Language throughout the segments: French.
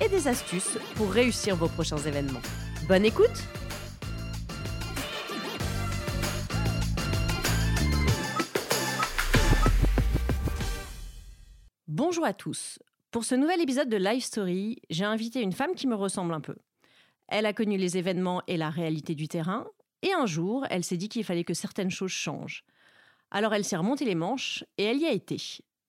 et des astuces pour réussir vos prochains événements. Bonne écoute Bonjour à tous. Pour ce nouvel épisode de Live Story, j'ai invité une femme qui me ressemble un peu. Elle a connu les événements et la réalité du terrain, et un jour, elle s'est dit qu'il fallait que certaines choses changent. Alors elle s'est remontée les manches et elle y a été.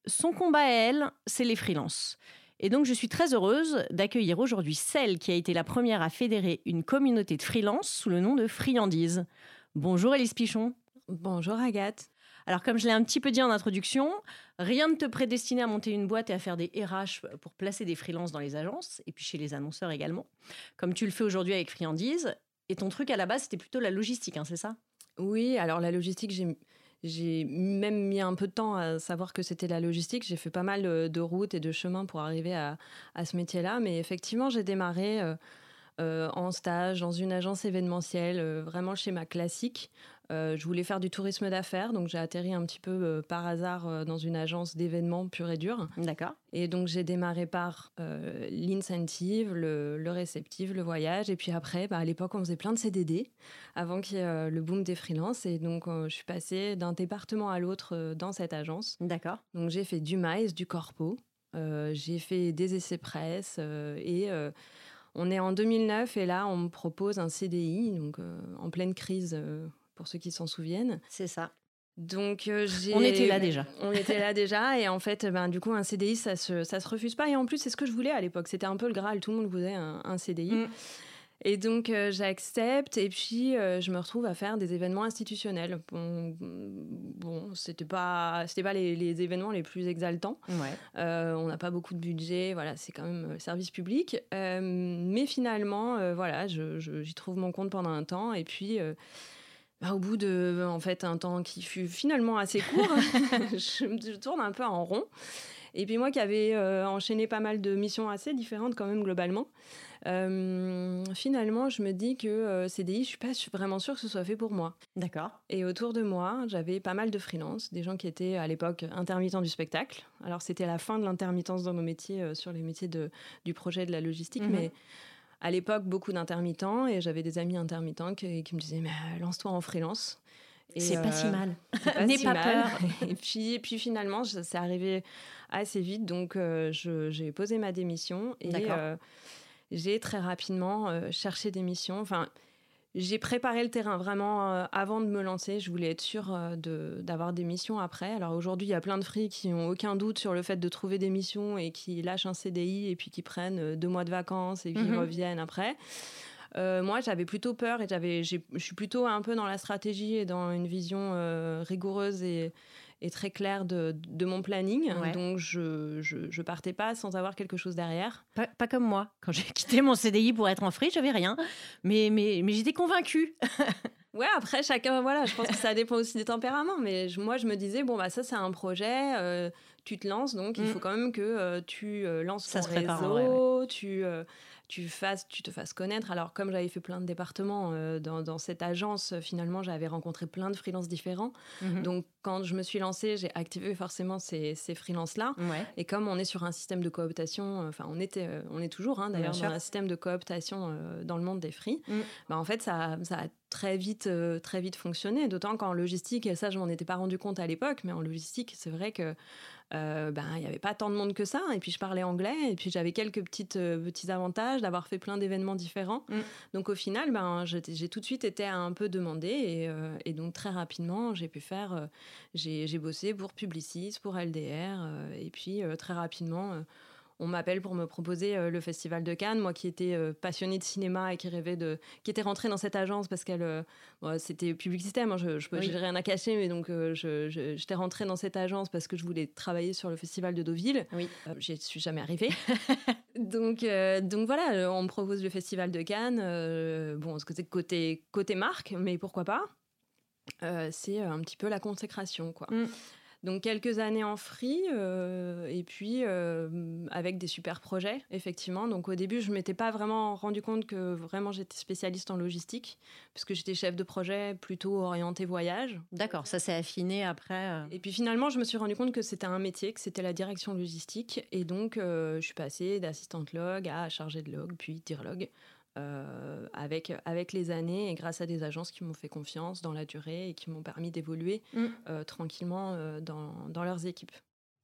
Son combat à elle, c'est les freelances. Et donc je suis très heureuse d'accueillir aujourd'hui celle qui a été la première à fédérer une communauté de freelance sous le nom de Friandise. Bonjour Elise Pichon. Bonjour Agathe. Alors comme je l'ai un petit peu dit en introduction, rien ne te prédestinait à monter une boîte et à faire des RH pour placer des freelances dans les agences et puis chez les annonceurs également, comme tu le fais aujourd'hui avec Friandise. Et ton truc à la base, c'était plutôt la logistique, hein, c'est ça? Oui, alors la logistique, j'ai j'ai même mis un peu de temps à savoir que c'était la logistique. J'ai fait pas mal de routes et de chemins pour arriver à, ce métier-là. Mais effectivement, j'ai démarré euh, euh, en stage dans une agence événementielle, euh, vraiment schéma classique. Euh, je voulais faire du tourisme d'affaires, donc j'ai atterri un petit peu par hasard dans une agence d'événements pur et dur. D'accord. Et donc j'ai démarré par l'incentive, le, le, réceptif, le voyage. Et puis après, bah, à l'époque, on faisait plein de CDD avant qu'il y ait le boom des freelances. Et donc je suis passée d'un département à l'autre dans cette agence. D'accord. Donc j'ai fait du maïs, du corpo. j'ai fait des essais presse et on est en 2009 et là, on me propose un CDI, donc euh, en pleine crise, euh, pour ceux qui s'en souviennent. C'est ça. Donc euh. On était là déjà. On était là déjà et en fait, ben, du coup, un CDI, ça se, ça se refuse pas. Et en plus, c'est ce que je voulais à l'époque. C'était un peu le Graal, tout le monde voulait un, CDI. Mm. Et donc euh, j'accepte et puis euh, je me retrouve à faire des événements institutionnels. Bon, bon c'était pas c'était pas les, les, événements les plus exaltants. Ouais. Euh, on n'a pas beaucoup de budget, voilà, c'est quand même service public. mais finalement, voilà, j'y trouve mon compte pendant un temps et puis. Bah, au bout de en fait un temps qui fut finalement assez court, je, tourne un peu en rond. Et puis moi qui avais enchaîné pas mal de missions assez différentes quand même globalement, euh, finalement, je me dis que euh, CDI, je suis pas vraiment sûre que ce soit fait pour moi. D'accord. Et autour de moi, j'avais pas mal de freelance, des gens qui étaient à l'époque intermittents du spectacle. Alors c'était la fin de l'intermittence dans nos métiers, euh, sur les métiers de, du projet de la logistique, mhm. mais à l'époque, beaucoup d'intermittents, et j'avais des amis intermittents qui, me disaient, mais lance-toi en freelance. C'est pas si mal. N'aie pas, peur. et, puis, et puis finalement, c'est arrivé assez vite, donc j'ai posé ma démission. Et, j'ai très rapidement euh, cherché des missions. Enfin, j'ai préparé le terrain vraiment euh, avant de me lancer. Je voulais être sûre euh, d'avoir des missions après. Alors aujourd'hui, il y a plein de free qui n'ont aucun doute sur le fait de trouver des missions et qui lâchent un CDI et puis qui prennent deux mois de vacances et qui mhm. reviennent après. moi, j'avais plutôt peur et j'avais, je suis plutôt un peu dans la stratégie et dans une vision rigoureuse et, est très clair de, de mon planning. Donc, je, je, partais pas sans avoir quelque chose derrière. Pas, comme moi. Quand j'ai quitté mon CDI pour être en free, j'avais rien. Mais, mais, mais j'étais convaincue. ouais, après, chacun, voilà, je pense que ça dépend aussi des tempéraments. Mais moi, je me disais, bon, bah, ça, c'est un projet. Euh, tu te lances, donc il mm. faut quand même que euh, tu euh, lances ça ton réseau, tu tu, fasses, tu te fasses connaître. Alors, comme j'avais fait plein de départements euh, dans, cette agence, finalement, j'avais rencontré plein de freelances différents. Mhm. Donc, quand je me suis lancée, j'ai activé forcément ces, ces freelances-là. Et comme on est sur un système de cooptation, euh, enfin, on, était, euh, on est toujours hein, d'ailleurs dans un système de cooptation dans le monde des free, mm. bah, en fait, ça, ça a très vite, très vite fonctionné. D'autant qu'en logistique, et ça, je m'en étais pas rendu compte à l'époque, mais en logistique, c'est vrai que euh, ben il n'y avait pas tant de monde que ça et puis je parlais anglais et puis j'avais quelques petites euh, petits avantages d'avoir fait plein d'événements différents mm. donc au final ben j'ai tout de suite été un peu demandée et, euh, et donc très rapidement j'ai pu faire j'ai bossé pour Publicis pour LDR et puis très rapidement on m'appelle pour me proposer le festival de Cannes. Moi qui étais passionnée de cinéma et qui rêvait de, qui était rentrée dans cette agence parce qu'elle, c'était public système. Hein, je, je, j'ai rien à cacher, mais donc j'étais rentrée dans cette agence parce que je voulais travailler sur le festival de Deauville. Oui. J'y suis jamais arrivée. donc, donc voilà, on me propose le festival de Cannes. bon, c'est côté côté marque, mais pourquoi pas C'est un petit peu la consécration, quoi. Mm. Donc quelques années en free euh, et puis euh, avec des super projets, effectivement. Donc au début, je m'étais pas vraiment rendu compte que vraiment j'étais spécialiste en logistique, puisque j'étais chef de projet plutôt orienté voyage. D'accord, ça s'est affiné après. Euh. Et puis finalement, je me suis rendu compte que c'était un métier, que c'était la direction logistique. Et donc, je suis passée d'assistante log à chargée de log, puis dire log. Euh, avec, avec les années et grâce à des agences qui m'ont fait confiance dans la durée et qui m'ont permis d'évoluer mm. euh, tranquillement euh, dans, dans, leurs équipes.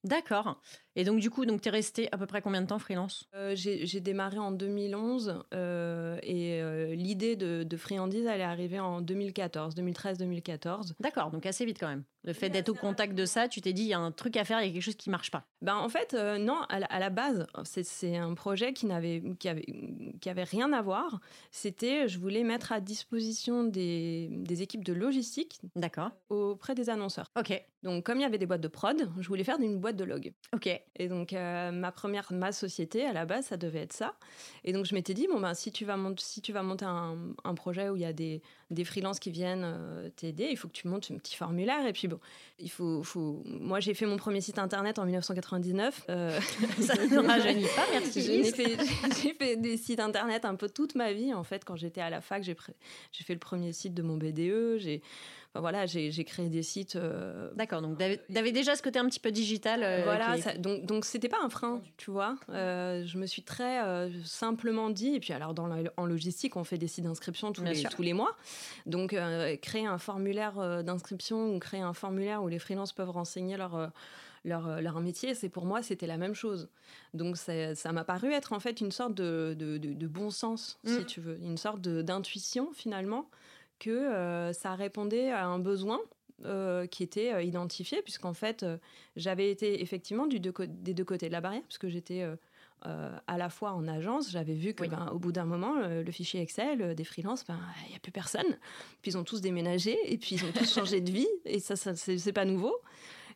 D'accord. Et donc, du coup, tu es resté à peu près combien de temps freelance? J'ai démarré en 2011 et l'idée de, de Friandise, elle est arrivée en 2014, 2013-2014. D'accord, donc assez vite quand même. Le fait d'être au contact de ça, tu t'es dit, il y a un truc à faire, il y a quelque chose qui marche pas. Ben, en fait, euh, non, à la, base, c'est un projet qui n'avait qui avait, qui avait rien à voir. C'était, je voulais mettre à disposition des, des équipes de logistique auprès des annonceurs. Ok. Donc, comme il y avait des boîtes de prod, je voulais faire une boîte de log. Ok. Et donc, euh, ma première, ma société, à la base, ça devait être ça. Et donc, je m'étais dit, bon, ben, si tu vas, monter, si tu vas monter un, un projet où il y a des, des freelances qui viennent euh, t'aider, il faut que tu montes un petit formulaire. Et puis, bon, il faut. faut... Moi, j'ai fait mon premier site internet en 1999. Euh, ça ne rajeunit pas, merci. J'ai fait, fait, des sites internet un peu toute ma vie. En fait, quand j'étais à la fac, j'ai fait le premier site de mon BDE. J'ai voilà, j'ai créé des sites. Euh, D'accord, donc avais déjà ce côté un petit peu digital. Euh, voilà, donc donc c'était pas un frein, tu vois. Euh, je me suis très simplement dit, et puis alors dans en logistique, on fait des sites d'inscription tous, les, tous les mois. Donc créer un formulaire d'inscription ou créer un formulaire où les freelances peuvent renseigner leur leur, leur, métier, c'est pour moi, c'était la même chose. Donc ça m'a paru être en fait une sorte de, de, de, bon sens, si mm. tu veux, une sorte d'intuition finalement que euh, ça répondait à un besoin euh, qui était euh, identifié, puisqu'en fait, j'avais été effectivement du des deux côtés de la barrière, puisque j'étais à la fois en agence, j'avais vu que ben, au bout d'un moment, le fichier Excel des freelances, ben, il n'y a plus personne. Puis ils ont tous déménagé, et puis ils ont tous changé de vie, et ça, ça c'est pas nouveau.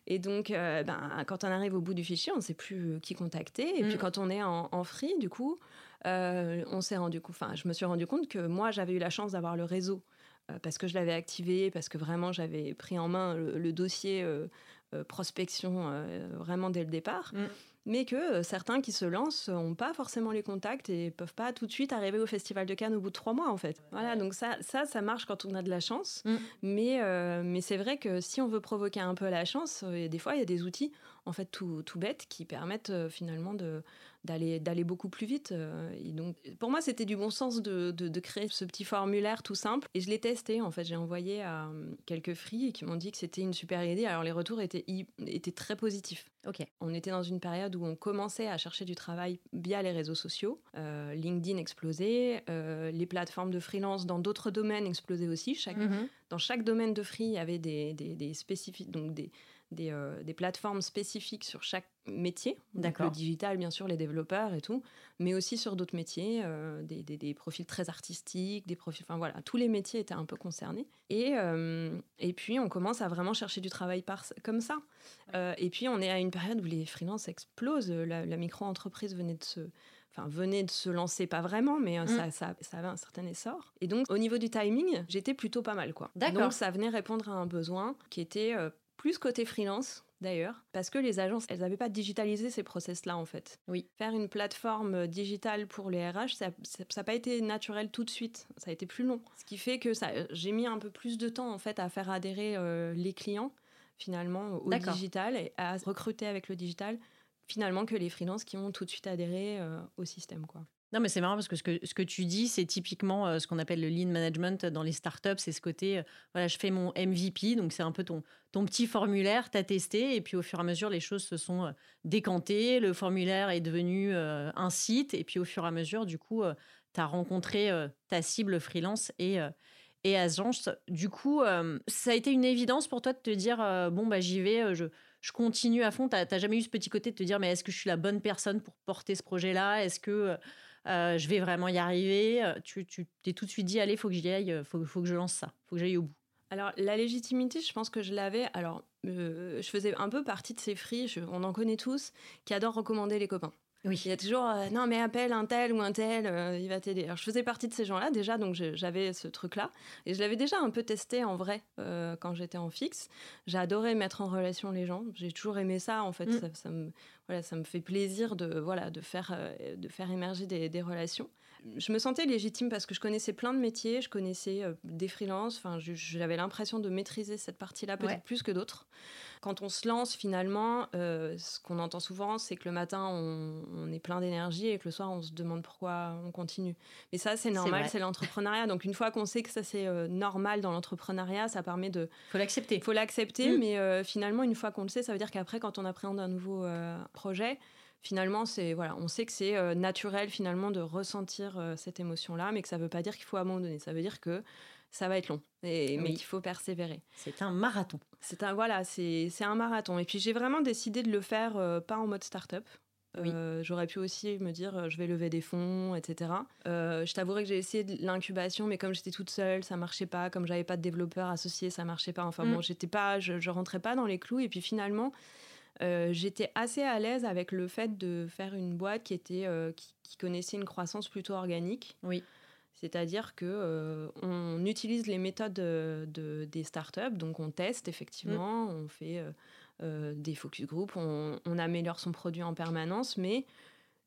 Et donc, ben, quand on arrive au bout du fichier, on ne sait plus qui contacter. Et puis, mm. quand on est en, en free, du coup, on s'est rendu enfin, je me suis rendu compte que moi, j'avais eu la chance d'avoir le réseau euh, parce que je l'avais activé, parce que vraiment j'avais pris en main le, dossier euh, euh, prospection vraiment dès le départ. Mm. Mais que certains qui se lancent n'ont pas forcément les contacts et peuvent pas tout de suite arriver au Festival de Cannes au bout de trois mois en fait. Voilà, donc ça, ça, ça marche quand on a de la chance. Mm. Mais, mais c'est vrai que si on veut provoquer un peu la chance, des fois il y a des outils en fait tout, tout bêtes qui permettent finalement de, d'aller d'aller beaucoup plus vite. Euh, et donc, pour moi, c'était du bon sens de, de, créer ce petit formulaire tout simple. Et je l'ai testé. En fait, j'ai envoyé à euh, quelques free qui m'ont dit que c'était une super idée. Alors, les retours étaient, étaient très positifs. Ok. On était dans une période où on commençait à chercher du travail via les réseaux sociaux. Euh, LinkedIn explosait, les plateformes de freelance dans d'autres domaines explosaient aussi. Chaque, mm-hmm. Dans chaque domaine de free, il y avait des, des, des spécifiques, donc des, des, euh, des, plateformes spécifiques sur chaque métier. D'accord. Le digital, bien sûr, les développeurs et tout, mais aussi sur d'autres métiers, euh, des, des, profils très artistiques, des profils. Enfin voilà, tous les métiers étaient un peu concernés. Et, euh, et puis, on commence à vraiment chercher du travail par, comme ça. et puis, on est à une période où les freelances explosent. La, micro-entreprise venait de se enfin venait de se lancer pas vraiment mais mm. ça, ça, ça, avait un certain essor et donc au niveau du timing j'étais plutôt pas mal quoi donc ça venait répondre à un besoin qui était plus côté freelance d'ailleurs, parce que les agences, elles n'avaient pas digitalisé ces process-là en fait. Oui. Faire une plateforme digitale pour les RH, ça n'a pas été naturel tout de suite, ça a été plus long. Ce qui fait que j'ai mis un peu plus de temps en fait à faire adhérer euh, les clients finalement au digital et à recruter avec le digital finalement que les freelances qui ont tout de suite adhéré euh, au système quoi. Non, mais c'est marrant parce que ce que, ce que tu dis, c'est typiquement euh, ce qu'on appelle le lean management dans les startups. C'est ce côté, euh, voilà, je fais mon MVP, donc c'est un peu ton, ton petit formulaire, tu as testé, et puis au fur et à mesure, les choses se sont euh, décantées. Le formulaire est devenu un site, et puis au fur et à mesure, du coup, tu as rencontré ta cible freelance et, et agence. Du coup, ça a été une évidence pour toi de te dire, bon, bah, j'y vais, je je continue à fond. Tu n'as jamais eu ce petit côté de te dire, mais est-ce que je suis la bonne personne pour porter ce projet-là? Est-ce que je vais vraiment y arriver Tu t'es tout de suite dit, allez, faut que j'y aille, faut, faut que je lance ça, faut que j'aille au bout. Alors, la légitimité, je pense que je l'avais. Alors, je faisais un peu partie de ces fris, on en connaît tous, qui adorent recommander les copains. Oui. Il y a toujours euh, non mais appelle un tel ou un tel, euh, il va t'aider. Alors je faisais partie de ces gens-là déjà, donc j'avais ce truc-là et je l'avais déjà un peu testé en vrai euh, quand j'étais en fixe. J'adorais mettre en relation les gens. J'ai toujours aimé ça en fait. Mm. Ça, me voilà, ça me fait plaisir de voilà de faire de faire émerger des, des relations je me sentais légitime parce que je connaissais plein de métiers, je connaissais euh, des freelances, enfin, j'avais l'impression de maîtriser cette partie-là peut-être plus que d'autres. Quand on se lance, finalement, euh, ce qu'on entend souvent, c'est que le matin, on, est plein d'énergie et que le soir, on se demande pourquoi on continue. Mais ça, c'est normal, c'est l'entrepreneuriat. Donc, une fois qu'on sait que ça, c'est euh, normal dans l'entrepreneuriat, ça permet de... faut l'accepter. faut l'accepter, mm. mais finalement, une fois qu'on le sait, ça veut dire qu'après, quand on appréhende un nouveau projet, finalement, c'est voilà, on sait que c'est euh, naturel finalement de ressentir euh, cette émotion-là, mais que ça ne veut pas dire qu'il faut abandonner. Ça veut dire que ça va être long, et, mais qu'il faut persévérer. C'est un marathon. C'est un voilà, c'est un marathon. Et puis j'ai vraiment décidé de le faire euh, pas en mode start-up. J'aurais pu aussi me dire je vais lever des fonds, etc. je t'avouerai que j'ai essayé l'incubation, mais comme j'étais toute seule, ça marchait pas. Comme j'avais pas de développeur associé, ça marchait pas. Enfin mm. bon, j'étais pas, je, je rentrais pas dans les clous. Et puis finalement, euh, j'étais assez à l'aise avec le fait de faire une boîte qui, était, euh, qui, connaissait une croissance plutôt organique. Oui. C'est-à-dire que euh, on utilise les méthodes de, des startups, donc on teste effectivement, mm. on fait des focus group, on, on, améliore son produit en permanence, mais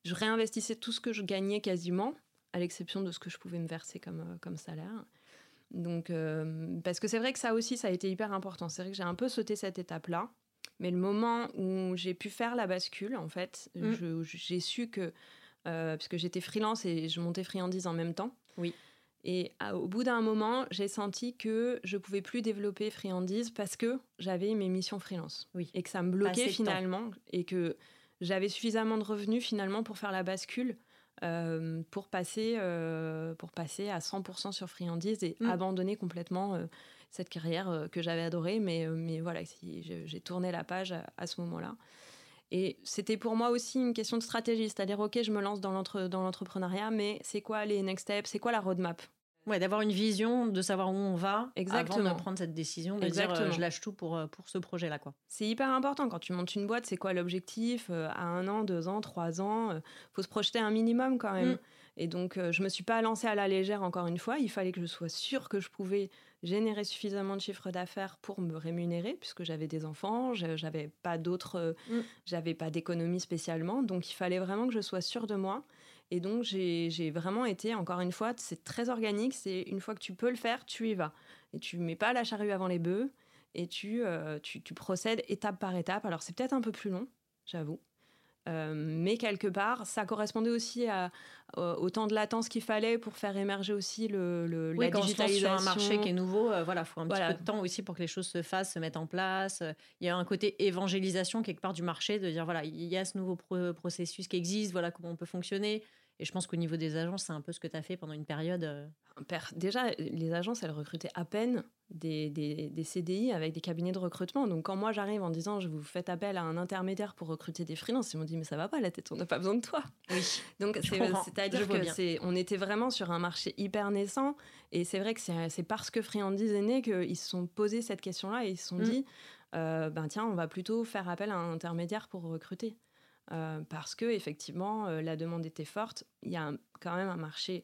je réinvestissais tout ce que je gagnais quasiment, à l'exception de ce que je pouvais me verser comme, comme salaire. Donc, parce que c'est vrai que ça aussi, ça a été hyper important. C'est vrai que j'ai un peu sauté cette étape-là. Mais le moment où j'ai pu faire la bascule, en fait, mm. j'ai su que, euh, puisque j'étais freelance et je montais friandise en même temps. Oui. Et au bout d'un moment, j'ai senti que je pouvais plus développer friandise parce que j'avais mes missions freelance. Oui. Et que ça me bloquait finalement et que j'avais suffisamment de revenus finalement pour faire la bascule. Euh, pour, passer, euh, pour passer à 100% sur friandise et mm. abandonner complètement cette carrière euh, que j'avais adorée. Mais, euh, mais voilà, j'ai tourné la page à, ce moment-là. Et c'était pour moi aussi une question de stratégie, c'est-à-dire, OK, je me lance dans l'entrepreneuriat, mais c'est quoi les next steps C'est quoi la roadmap? Ouais, d'avoir une vision, de savoir où on va Exactement. avant de prendre cette décision, de dire euh, je lâche tout pour, pour ce projet-là. quoi. C'est hyper important quand tu montes une boîte, c'est quoi l'objectif À un an, deux ans, trois ans, il faut se projeter un minimum quand même. Mm. Et donc, je me suis pas lancée à la légère encore une fois. Il fallait que je sois sûre que je pouvais générer suffisamment de chiffre d'affaires pour me rémunérer puisque j'avais des enfants, j'avais pas d'autres, mm. j'avais pas d'économie spécialement, donc il fallait vraiment que je sois sûre de moi. Et donc j'ai vraiment été, encore une fois, c'est très organique, c'est une fois que tu peux le faire, tu y vas. Et tu mets pas la charrue avant les bœufs et tu, euh, tu, tu procèdes étape par étape. Alors c'est peut-être un peu plus long, j'avoue. Euh, mais quelque part, ça correspondait aussi à, au temps de latence qu'il fallait pour faire émerger aussi le, le la digitalisation. sur un marché qui est nouveau, il euh, voilà, faut un petit peu de temps aussi pour que les choses se fassent, se mettent en place. Il y a un côté évangélisation quelque part du marché, de dire voilà, il y a ce nouveau processus qui existe, voilà comment on peut fonctionner. Et je pense qu'au niveau des agences, c'est un peu ce que tu as fait pendant une période. Euh. Déjà, les agences, elles recrutaient à peine des, des, des, CDI avec des cabinets de recrutement. Donc, quand moi j'arrive en disant je vous faites appel à un intermédiaire pour recruter des freelances, ils m'ont dit mais ça va pas la tête, on n'a pas besoin de toi. Oui. Donc, c'est-à-dire que c'est, on était vraiment sur un marché hyper naissant. Et c'est vrai que c'est, parce que Friandise est né qu'ils se sont posé cette question-là et ils se sont mm. dit euh, ben tiens, on va plutôt faire appel à un intermédiaire pour recruter. Euh, parce que effectivement euh, la demande était forte. Il y a quand même un marché,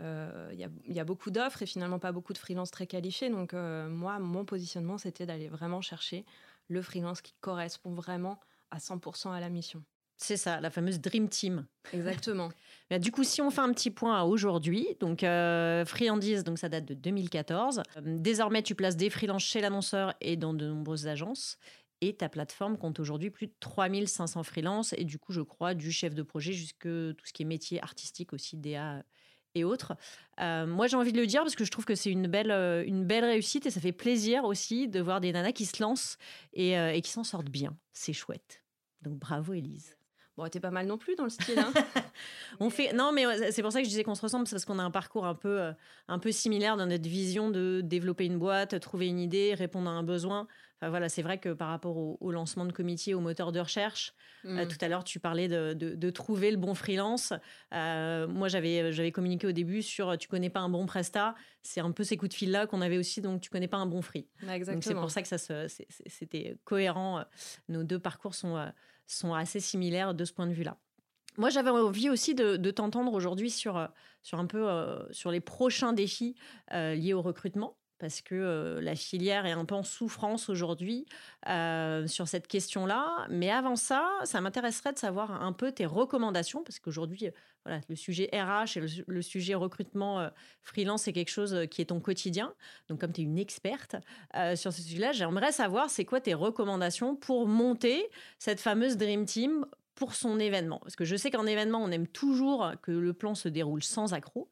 euh, il, y a, beaucoup d'offres et finalement pas beaucoup de freelance très qualifiés. Donc moi, mon positionnement, c'était d'aller vraiment chercher le freelance qui correspond vraiment à 100% à la mission. C'est ça, la fameuse Dream Team. Exactement. Bah, du coup, si on fait un petit point à aujourd'hui, donc euh, Friandise, donc ça date de 2014. désormais, tu places des freelances chez l'annonceur et dans de nombreuses agences. Et ta plateforme compte aujourd'hui plus de 3500 freelances et du coup, je crois, du chef de projet jusque tout ce qui est métier artistique aussi, DA et autres. Euh, moi, j'ai envie de le dire parce que je trouve que c'est une belle, euh, une belle réussite et ça fait plaisir aussi de voir des nanas qui se lancent et, euh, et qui s'en sortent bien. C'est chouette. Donc bravo, Elise. Bon, t'es pas mal non plus dans le style. Hein. on fait non, mais c'est pour ça que je disais qu'on se ressemble, parce qu'on a un parcours un peu, euh, un peu similaire dans notre vision de développer une boîte, trouver une idée, répondre à un besoin. Enfin, voilà, c'est vrai que par rapport au, lancement de Committee, au moteur de recherche, euh, mm. tout à l'heure tu parlais de, de, trouver le bon freelance. Euh, moi, j'avais j'avais communiqué au début sur tu connais pas un bon presta. C'est un peu ces coups de fil là qu'on avait aussi, donc tu connais pas un bon free. Donc c'est pour ça que ça c'était cohérent. Nos deux parcours sont sont assez similaires de ce point de vue-là. Moi, j'avais envie aussi de, t'entendre aujourd'hui sur, euh, sur un peu euh, sur les prochains défis euh, liés au recrutement parce que la filière est un peu en souffrance aujourd'hui sur cette question-là. Mais avant ça, ça m'intéresserait de savoir un peu tes recommandations, parce qu'aujourd'hui, voilà, le sujet RH et le, sujet recrutement freelance, c'est quelque chose qui est ton quotidien. Donc, comme tu es une experte sur ce sujet-là, j'aimerais savoir, c'est quoi tes recommandations pour monter cette fameuse Dream Team pour son événement. Parce que je sais qu'en événement, on aime toujours que le plan se déroule sans accroc.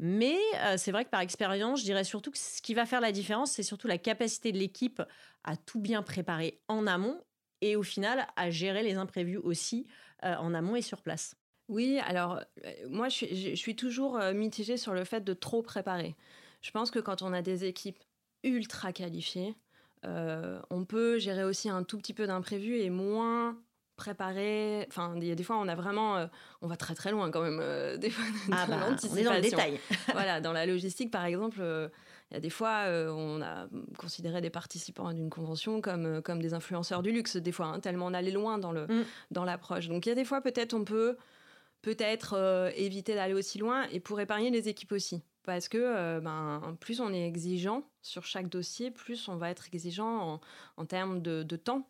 Mais euh, c'est vrai que par expérience, je dirais surtout que ce qui va faire la différence, c'est surtout la capacité de l'équipe à tout bien préparer en amont et au final à gérer les imprévus aussi euh, en amont et sur place. Oui, alors euh, moi je suis, toujours mitigée sur le fait de trop préparer. Je pense que quand on a des équipes ultra qualifiées, on peut gérer aussi un tout petit peu d'imprévus et moins préparer. Enfin, il y a des fois, on a vraiment, euh, on va très très loin quand même. Euh, des fois, ah bah, on est dans le détail. voilà, dans la logistique, par exemple, euh, il y a des fois, on a considéré des participants d'une convention comme comme des influenceurs du luxe. Des fois, hein, tellement on allait loin dans le mm. dans l'approche. Donc, il y a des fois, peut-être, on peut peut-être éviter d'aller aussi loin et pour épargner les équipes aussi. Parce que ben, plus on est exigeant sur chaque dossier, plus on va être exigeant en, en termes de, de temps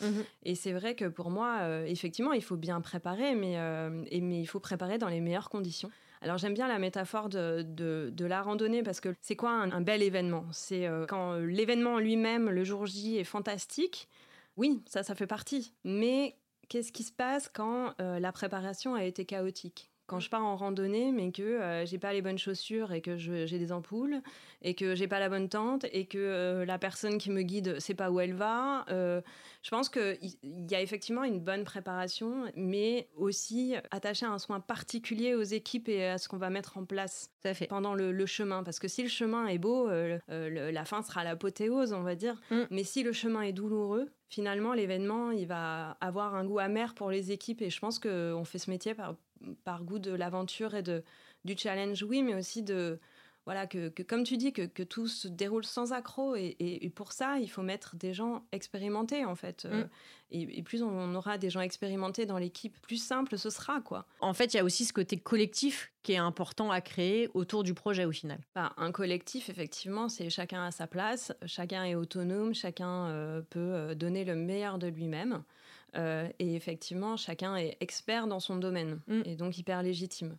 Mhm. Et c'est vrai que pour moi, euh, effectivement, il faut bien préparer, mais, euh, mais il faut préparer dans les meilleures conditions. Alors j'aime bien la métaphore de, de, la randonnée parce que c'est quoi un, bel événement? C'est euh, quand l'événement lui-même, le jour J, est fantastique. Oui, ça, ça fait partie. Mais qu'est-ce qui se passe quand la préparation a été chaotique? Quand je pars en randonnée, mais que euh, j'ai pas les bonnes chaussures et que j'ai des ampoules et que j'ai pas la bonne tente et que euh, la personne qui me guide sait pas où elle va, euh, je pense qu'il y a effectivement une bonne préparation, mais aussi attacher un soin particulier aux équipes et à ce qu'on va mettre en place pendant le, chemin. Parce que si le chemin est beau, la fin sera l'apothéose, on va dire. Mm. Mais si le chemin est douloureux, finalement, l'événement, il va avoir un goût amer pour les équipes. Et je pense qu'on fait ce métier par, par goût de l'aventure et de, du challenge, oui, mais aussi de, voilà, que, comme tu dis, que, tout se déroule sans accroc. Et, pour ça, il faut mettre des gens expérimentés, en fait. Euh, mm. et, plus on aura des gens expérimentés dans l'équipe, plus simple ce sera, quoi. En fait, il y a aussi ce côté collectif qui est important à créer autour du projet, au final. Bah, un collectif, effectivement, c'est chacun à sa place, chacun est autonome, chacun euh, peut euh, donner le meilleur de lui-même. et effectivement, chacun est expert dans son domaine mm. et donc hyper légitime.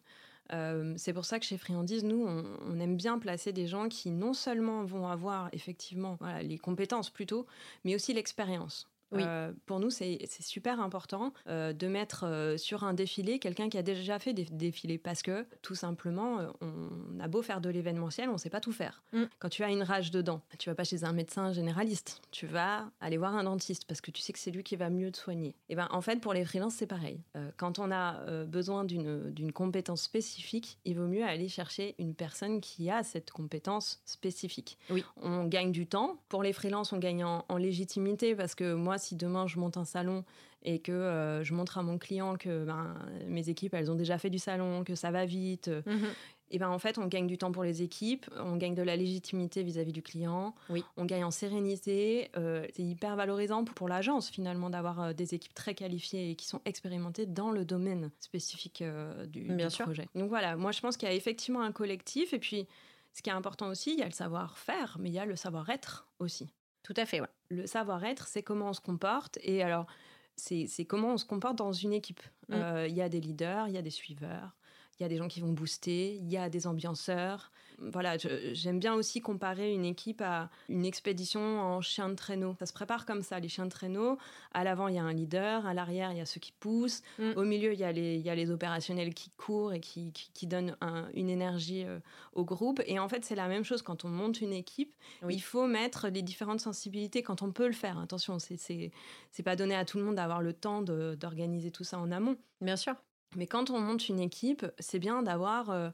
Euh, c'est pour ça que chez Friandise, nous, on, aime bien placer des gens qui non seulement vont avoir effectivement les compétences plutôt, mais aussi l'expérience. Oui. Euh, pour nous, c'est super important euh, de mettre euh, sur un défilé quelqu'un qui a déjà fait des défilés parce que tout simplement, on a beau faire de l'événementiel, on ne sait pas tout faire. Mm. Quand tu as une rage dedans, tu vas pas chez un médecin généraliste, tu vas aller voir un dentiste parce que tu sais que c'est lui qui va mieux te soigner. Et ben en fait, pour les freelances, c'est pareil. quand on a besoin d'une compétence spécifique, il vaut mieux aller chercher une personne qui a cette compétence spécifique. Oui. On gagne du temps. Pour les freelances, on gagne en, en légitimité parce que moi, si demain je monte un salon et que euh, je montre à mon client que ben, mes équipes, elles ont déjà fait du salon, que ça va vite, euh, mhm. et ben en fait, on gagne du temps pour les équipes, on gagne de la légitimité vis-à-vis du client, oui. on gagne en sérénité. Euh, c'est hyper valorisant pour, l'agence finalement d'avoir des équipes très qualifiées et qui sont expérimentées dans le domaine spécifique du, Bien sûr. projet. Donc voilà, moi je pense qu'il y a effectivement un collectif et puis ce qui est important aussi, il y a le savoir-faire, mais il y a le savoir-être aussi. Tout à fait, ouais. Le savoir-être, c'est comment on se comporte. Et alors, c'est comment on se comporte dans une équipe. Mm. Euh, il y a des leaders, il y a des suiveurs, il y a des gens qui vont booster, il y a des ambianceurs. Voilà, j'aime bien aussi comparer une équipe à une expédition en chien de traîneau. Ça se prépare comme ça, les chiens de traîneau. À l'avant, il y a un leader, à l'arrière, il y a ceux qui poussent. Mm. Au milieu, il y, a les, il y a les opérationnels qui courent et qui, qui, donnent une énergie euh, au groupe. Et en fait, c'est la même chose quand on monte une équipe. Il faut mettre les différentes sensibilités quand on peut le faire. Attention, c'est pas donné à tout le monde d'avoir le temps d'organiser tout ça en amont. Bien sûr. Mais quand on monte une équipe, c'est bien d'avoir, euh,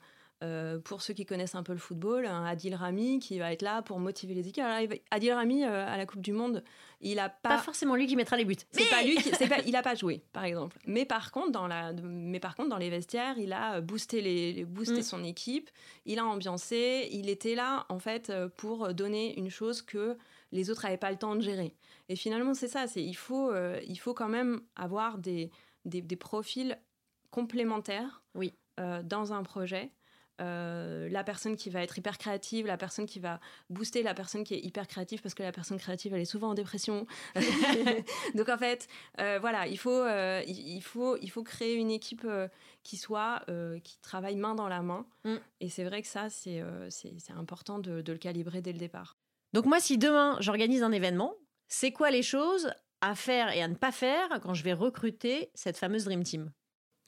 euh, pour ceux qui connaissent un peu le football, un Adil Rami qui va être là pour motiver les équipes. Adil Rami, euh, à la Coupe du Monde, il a pas... Pas forcément lui qui mettra les buts. C'est pas lui qui... Pas, il a pas joué, par exemple. Mais par contre, dans, la, mais par contre, dans les vestiaires, il a boosté, les, boosté mm. son équipe, il a ambiancé, il était là, en fait, pour donner une chose que les autres n'avaient pas le temps de gérer. Et finalement, c'est ça, c'est il faut, il faut quand même avoir des, des, des profils complémentaires oui. Euh, dans un projet. Euh, la personne qui va être hyper créative, la personne qui va booster la personne qui est hyper créative parce que la personne créative elle est souvent en dépression. Donc en fait, euh, voilà, il faut, il, faut, il faut créer une équipe qui soit, qui travaille main dans la main. Mm. Et c'est vrai que ça, c'est c'est important de, de le calibrer dès le départ. Donc moi, si demain j'organise un événement, c'est quoi les choses à faire et à ne pas faire quand je vais recruter cette fameuse Dream Team?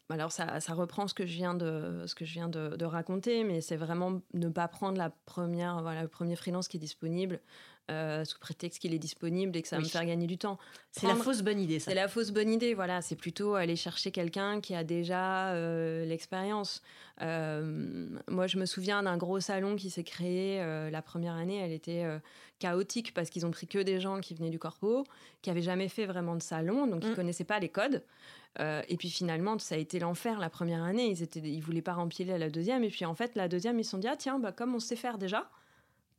Alors ça, reprend ce que je viens de, ce que je viens de, raconter, mais c'est vraiment ne pas prendre la première, voilà, le premier freelance qui est disponible euh, sous prétexte qu'il est disponible et que ça va me faire gagner du temps. C'est la fausse bonne idée, ça. C'est la fausse bonne idée, voilà. C'est plutôt aller chercher quelqu'un qui a déjà euh, l'expérience. Euh, moi, je me souviens d'un gros salon qui s'est créé la première année. Elle était chaotique parce qu'ils ont pris que des gens qui venaient du corpo, qui avaient jamais fait vraiment de salon, donc ils mm. connaissaient pas les codes. Euh, et puis finalement, ça a été l'enfer la première année. Ils étaient, ils voulaient pas remplir la deuxième. Et puis en fait, la deuxième, ils se sont dit ah tiens, bah, comme on sait faire déjà,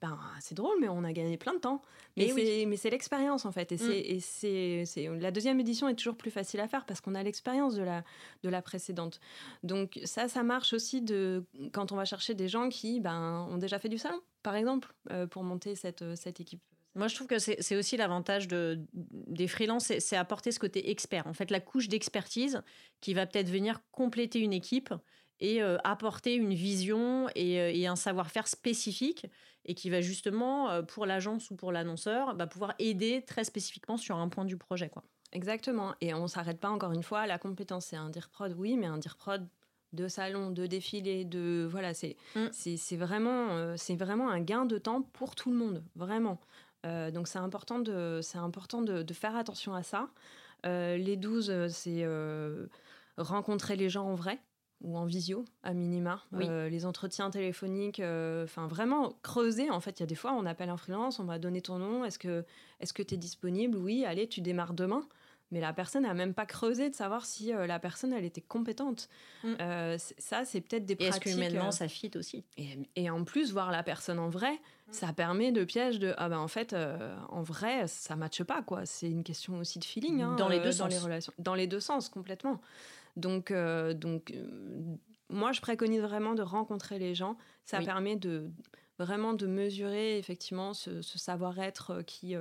ben c'est drôle, mais on a gagné plein de temps. Mais c'est, mais c'est l'expérience en fait. Et, c'est, mm. c'est, c'est, la deuxième édition est toujours plus facile à faire parce qu'on a l'expérience de la, de la précédente. Donc ça, ça marche aussi de quand on va chercher des gens qui ben, ont déjà fait du salon, par exemple, euh, pour monter cette, cette équipe. Moi, je trouve que c'est aussi l'avantage de, des freelances, c'est apporter ce côté expert. En fait, la couche d'expertise qui va peut-être venir compléter une équipe et euh, apporter une vision et, euh, un savoir-faire spécifique et qui va justement, euh, pour l'agence ou pour l'annonceur, bah, pouvoir aider très spécifiquement sur un point du projet. Quoi. Exactement. Et on ne s'arrête pas encore une fois à la compétence. C'est un dire prod, oui, mais un dire prod de salon, de défilé, de voilà, c'est mm. c'est vraiment c'est vraiment un gain de temps pour tout le monde, vraiment. Euh, donc c'est important, de, important de, faire attention à ça. Euh, les 12, euh, c'est rencontrer les gens en vrai ou en visio à minima, les entretiens téléphoniques, enfin vraiment creuser. En fait, il y a des fois, on appelle un freelance, on va donner ton nom, est-ce que est-ce que tu es disponible? Oui, allez, tu démarres demain mais la personne n'a même pas creusé de savoir si euh, la personne elle était compétente. Mm. Euh, ça, c'est peut-être des pratiques. Est-ce que maintenant ça fit aussi? et, en plus, voir la personne en vrai, mm. ça permet de piège de ah ben en fait, euh, en vrai, ça matche pas quoi. C'est une question aussi de feeling. Hein, dans les deux sens. Dans les relations, dans les deux sens complètement. Donc donc moi, je préconise vraiment de rencontrer les gens. Ça permet de vraiment de mesurer effectivement ce, savoir-être qui,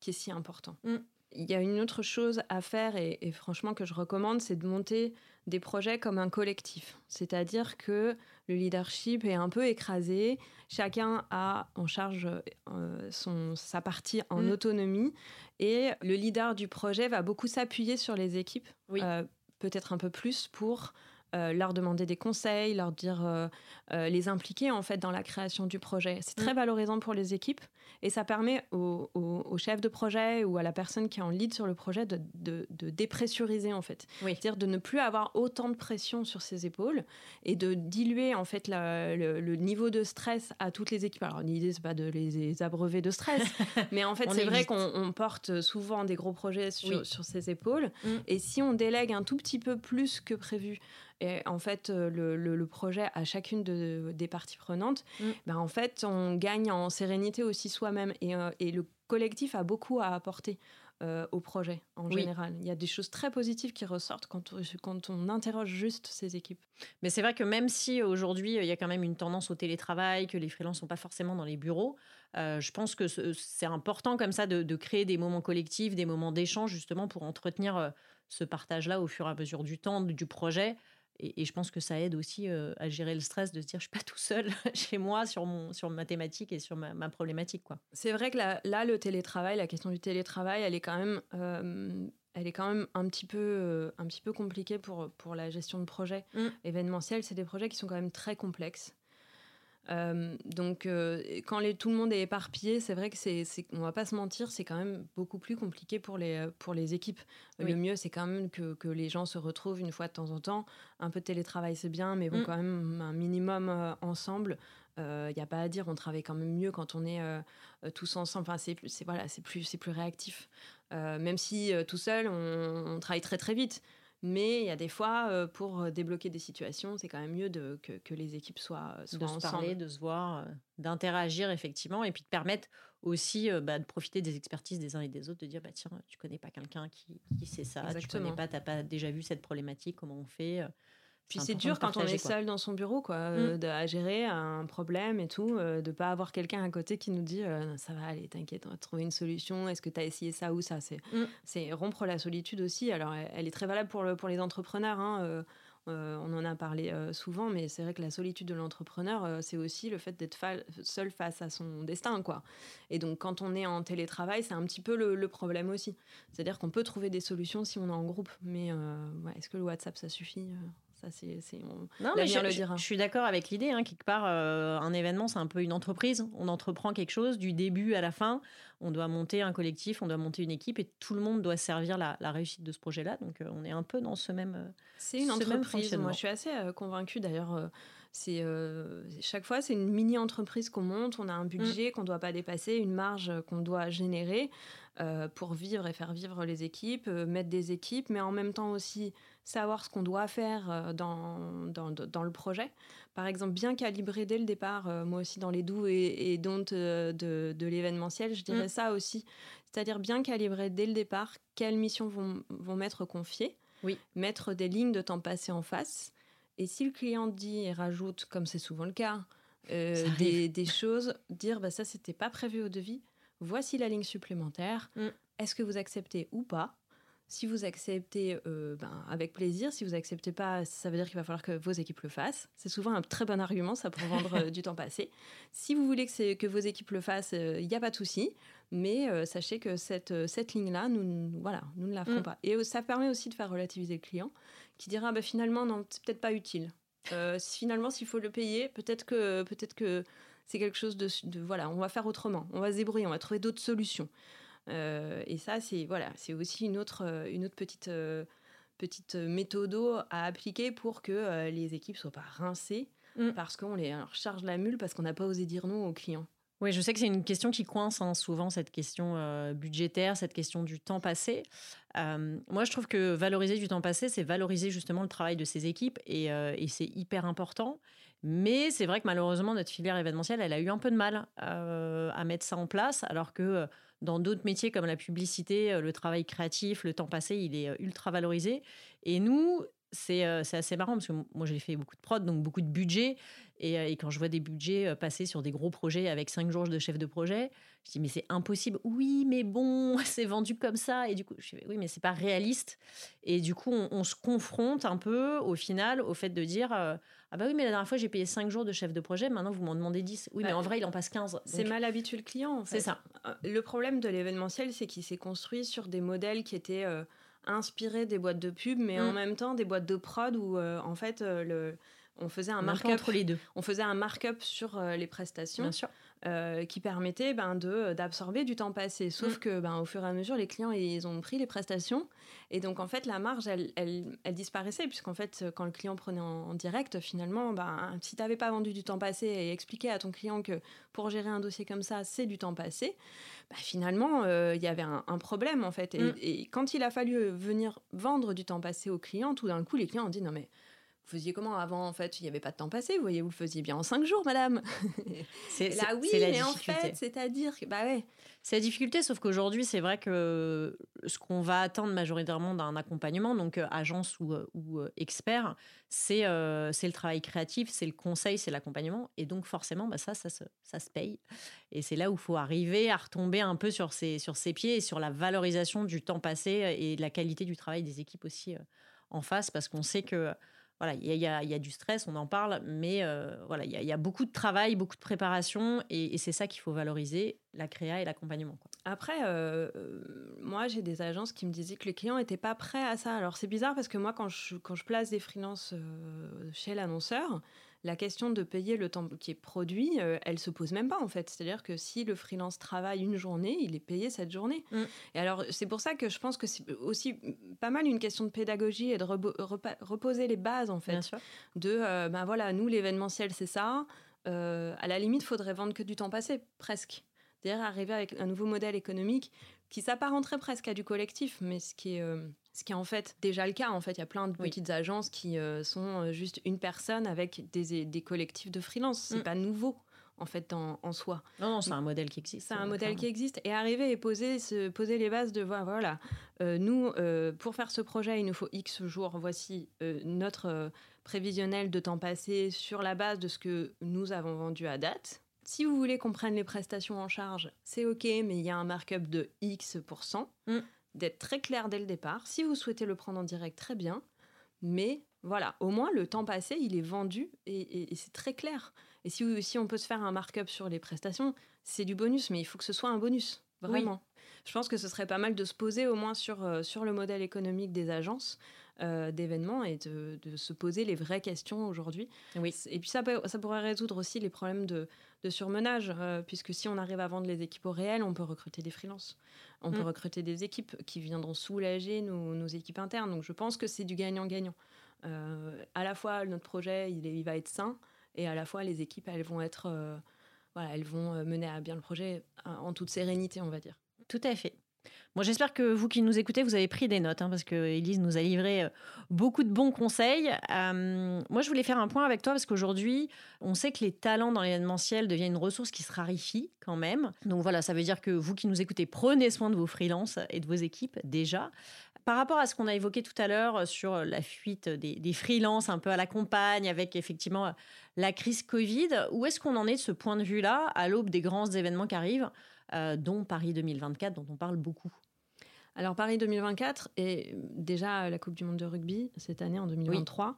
qui est si important. Mm. Il y a une autre chose à faire et, franchement que je recommande, c'est de monter des projets comme un collectif. C'est-à-dire que le leadership est un peu écrasé, chacun a en charge euh, son, sa partie en mm. autonomie et le leader du projet va beaucoup s'appuyer sur les équipes, euh, peut-être un peu plus pour euh, leur demander des conseils, leur dire, euh, euh, les impliquer en fait dans la création du projet. C'est très mm. valorisant pour les équipes et ça permet au, chef de projet ou à la personne qui est en lead sur le projet de, de, dépressuriser en fait, c'est-à-dire de ne plus avoir autant de pression sur ses épaules et de diluer en fait le, niveau de stress à toutes les équipes. Alors l'idée c'est pas de les abreuver de stress, mais en fait c'est vrai qu'on porte souvent des gros projets sur, sur ses épaules mm. et si on délègue un tout petit peu plus que prévu et en fait, euh, le, projet à chacune des parties prenantes, mm. ben, en fait, on gagne en sérénité aussi soi-même. Et, euh, le collectif a beaucoup à apporter euh, au projet en général. Il y a des choses très positives qui ressortent quand, quand on interroge juste ces équipes. Mais c'est vrai que même si aujourd'hui il y a quand même une tendance au télétravail, que les freelances sont pas forcément dans les bureaux, je pense que c'est important comme ça de, de, créer des moments collectifs, des moments d'échange justement pour entretenir ce partage-là au fur et à mesure du temps du projet. Et, je pense que ça aide aussi à gérer le stress de se dire je suis pas tout seul chez moi sur, mon, sur ma thématique et sur ma, problématique. quoi. C'est vrai que là, là, le télétravail, la question du télétravail, elle est quand même elle est quand même un petit peu, euh, un petit peu compliquée pour, pour la gestion de projets mm. événementiels. C'est des projets qui sont quand même très complexes. Euh, donc, euh, quand les, tout le monde est éparpillé, c'est vrai que c'est, on va pas se mentir, c'est quand même beaucoup plus compliqué pour les, pour les équipes. Le mieux, c'est quand même que, que, les gens se retrouvent une fois de temps en temps. Un peu de télétravail, c'est bien, mais vont mm. quand même un minimum ensemble. Il n'y a pas à dire, on travaille quand même mieux quand on est tous ensemble. Enfin, c'est, c'est, voilà, c'est, plus, c'est plus réactif. Euh, même si euh, tout seul, on, travaille très très vite. Mais il y a des fois, euh, pour débloquer des situations, c'est quand même mieux de, que, les équipes soient, soient de se parler, de se voir, d'interagir effectivement, et puis de permettre aussi bah, de profiter des expertises des uns et des autres, de dire bah tiens, tu connais pas quelqu'un qui, qui sait ça, tu connais pas, t'as pas déjà vu cette problématique, comment on fait. Puis c'est dur quand on est seul dans son bureau, quoi, euh, mmh. à gérer un problème et tout, de de pas avoir quelqu'un à côté qui nous dit euh, ça va aller, t'inquiète, on va trouver une solution. Est-ce que tu as essayé ça ou ça? Mmh. C'est rompre la solitude aussi. Alors elle, est très valable pour, le, pour les entrepreneurs. Hein, euh, on en a parlé souvent, mais c'est vrai que la solitude de l'entrepreneur, c'est aussi le fait d'être seul face à son destin, quoi. Et donc, quand on est en télétravail, c'est un petit peu le, problème aussi. C'est-à-dire qu'on peut trouver des solutions si on est en groupe, mais est-ce que le WhatsApp ça suffit ça, c'est, non, mais je, le dira. Je, suis d'accord avec l'idée. Hein, quelque part, euh, un événement, c'est un peu une entreprise. On entreprend quelque chose du début à la fin. On doit monter un collectif, on doit monter une équipe et tout le monde doit servir la, réussite de ce projet-là. Donc, euh, on est un peu dans ce même. Euh, c'est une entreprise. Moi, je suis assez convaincue d'ailleurs. c'est chaque fois, c'est une mini entreprise qu'on monte. On a un budget mm. qu'on ne doit pas dépasser, une marge qu'on doit générer. Euh, pour vivre et faire vivre les équipes, euh, mettre des équipes, mais en même temps aussi savoir ce qu'on doit faire euh, dans, dans, le projet. Par exemple, bien calibrer dès le départ, moi aussi dans les doux et, et dont de, de l'événementiel, je dirais mm. ça aussi. C'est-à-dire bien calibrer dès le départ quelles missions vont, vont m'être confiées, oui. mettre des lignes de temps passé en face. Et si le client dit et rajoute, comme c'est souvent le cas, des, des, choses, dire bah, ça, c'était pas prévu au devis voici la ligne supplémentaire, mm. est-ce que vous acceptez ou pas? Si vous acceptez, euh, ben, avec plaisir. Si vous acceptez pas, ça veut dire qu'il va falloir que vos équipes le fassent. C'est souvent un très bon argument, ça, pour vendre euh, du temps passé. Si vous voulez que, que vos équipes le fassent, il euh, n'y a pas de souci. Mais sachez que cette, cette ligne-là, nous, voilà, nous ne la ferons mm. pas. Et ça permet aussi de faire relativiser le client, qui dira, bah, finalement, non, c'est peut-être pas utile. finalement, s'il faut le payer, peut-être que, peut-être que c'est quelque chose de, voilà, on va faire autrement, on va se débrouiller, on va trouver d'autres solutions. Euh, et ça, c'est voilà, c'est aussi une autre, euh, une autre petite, euh, petite méthode à appliquer pour que les équipes soient pas rincées mm. parce qu'on les charge la mule parce qu'on n'a pas osé dire non aux clients. Oui, je sais que c'est une question qui coince hein, souvent, cette question budgétaire, cette question du temps passé. moi, je trouve que valoriser du temps passé, c'est valoriser justement le travail de ces équipes et, et c'est hyper important. Mais c'est vrai que malheureusement, notre filière événementielle, elle a eu un peu de mal euh, à mettre ça en place, alors que euh, dans d'autres métiers comme la publicité, euh, le travail créatif, le temps passé, il est ultra valorisé. Et nous, c'est assez marrant parce que moi j'ai fait beaucoup de prod, donc beaucoup de budget. Et, quand je vois des budgets passer sur des gros projets avec cinq jours de chef de projet, je dis mais c'est impossible. Oui, mais bon, c'est vendu comme ça. Et du coup, je dis oui, mais c'est pas réaliste. Et du coup, on, se confronte un peu au final au fait de dire ah bah oui, mais la dernière fois, j'ai payé 5 jours de chef de projet, maintenant vous m'en demandez 10. Oui, mais bah, en vrai, il en passe 15. C'est mal habitué le client. C'est ça. Euh, le problème de l'événementiel, c'est qu'il s'est construit sur des modèles qui étaient euh, inspirés des boîtes de pub, mais en mm. même temps des boîtes de prod où, euh, en fait, le, on faisait un markup entre les deux. On faisait un markup sur les prestations. Bien sûr. Euh, qui permettait ben, de, d'absorber du temps passé. Sauf mm. que ben, au fur et à mesure, les clients ils ont pris les prestations. Et donc, en fait, la marge, elle, elle, elle disparaissait, puisqu'en fait, quand le client prenait en, direct, finalement, ben, si tu n'avais pas vendu du temps passé et expliqué à ton client que pour gérer un dossier comme ça, c'est du temps passé, ben, finalement, euh, il y avait un, problème, en fait. Et, mm. et, quand il a fallu venir vendre du temps passé aux clients, tout d'un coup, les clients ont dit non, mais vous faisiez comment avant En fait, il n'y avait pas de temps passé. Vous voyez, vous le faisiez bien en cinq jours, madame. C'est là, oui, mais en fait, c'est-à-dire que, bah ouais. C'est la difficulté, sauf qu'aujourd'hui, c'est vrai que ce qu'on va attendre majoritairement d'un accompagnement, donc euh, agence ou, euh, ou euh, expert, c'est c'est le travail créatif, c'est le conseil, c'est l'accompagnement. Et donc, forcément, bah ça, ça, se, ça se paye. Et c'est là où il faut arriver à retomber un peu sur ses, sur ses pieds et sur la valorisation du temps passé et de la qualité du travail des équipes aussi en face, parce qu'on sait que voilà, il y, a, du stress, on en parle, mais voilà, il y, a beaucoup de travail, beaucoup de préparation, et, c'est ça qu'il faut valoriser, la créa et l'accompagnement. Après, moi, j'ai des agences qui me disaient que les clients n'étaient pas prêts à ça. Alors c'est bizarre parce que moi, quand je, quand je place des freelances chez l'annonceur, la question de payer le temps qui est produit, euh, elle se pose même pas en fait. C'est-à-dire que si le freelance travaille une journée, il est payé cette journée. Mm. Et alors c'est pour ça que je pense que c'est aussi pas mal une question de pédagogie et de reposer les bases en fait. De euh, ben voilà, nous l'événementiel c'est ça. Euh, à la limite, faudrait vendre que du temps passé presque. C'est-à-dire arriver avec un nouveau modèle économique qui s'apparenterait presque à du collectif, mais ce qui est ce qui est en fait déjà le cas. En fait, il y a plein de petites agences qui euh, sont euh, juste une personne avec des, des collectifs de freelance. C'est mm. pas nouveau en fait en, soi. Non, non, c'est un modèle qui existe. C'est un modèle qui existe. Et arriver et poser, se, poser les bases de voilà, euh, nous, pour faire ce projet, il nous faut X jours. Voici notre prévisionnel de temps passé sur la base de ce que nous avons vendu à date. Si vous voulez qu'on prenne les prestations en charge, c'est OK, mais il y a un markup de X%. Mm d'être très clair dès le départ. Si vous souhaitez le prendre en direct, très bien. Mais voilà, au moins le temps passé, il est vendu et, c'est très clair. Et si, si on peut se faire un markup sur les prestations, c'est du bonus, mais il faut que ce soit un bonus, vraiment. Je pense que ce serait pas mal de se poser au moins sur, euh, sur le modèle économique des agences euh, d'événements et de, se poser les vraies questions aujourd'hui. Oui. Et puis ça, ça pourrait résoudre aussi les problèmes de, de surmenage, euh, puisque si on arrive à vendre les équipes au réel, on peut recruter des freelances. On peut mm. recruter des équipes qui viendront soulager nos, équipes internes. Donc je pense que c'est du gagnant-gagnant. Euh, à la fois, notre projet, il, il, va être sain, et à la fois, les équipes, elles vont être... Euh, voilà, elles vont mener à bien le projet en toute sérénité, on va dire. Tout à fait. Bon, j'espère que vous qui nous écoutez, vous avez pris des notes, hein, parce que Elise nous a livré euh, beaucoup de bons conseils. Euh, moi, je voulais faire un point avec toi, parce qu'aujourd'hui, on sait que les talents dans l'événementiel deviennent une ressource qui se raréfie quand même. Donc voilà, ça veut dire que vous qui nous écoutez, prenez soin de vos freelances et de vos équipes déjà. Par rapport à ce qu'on a évoqué tout à l'heure sur la fuite des, des freelances un peu à la campagne, avec effectivement la crise Covid, où est-ce qu'on en est de ce point de vue-là, à l'aube des grands événements qui arrivent euh, dont Paris 2024, dont on parle beaucoup? Alors Paris 2024 et déjà la Coupe du Monde de rugby cette année en 2023.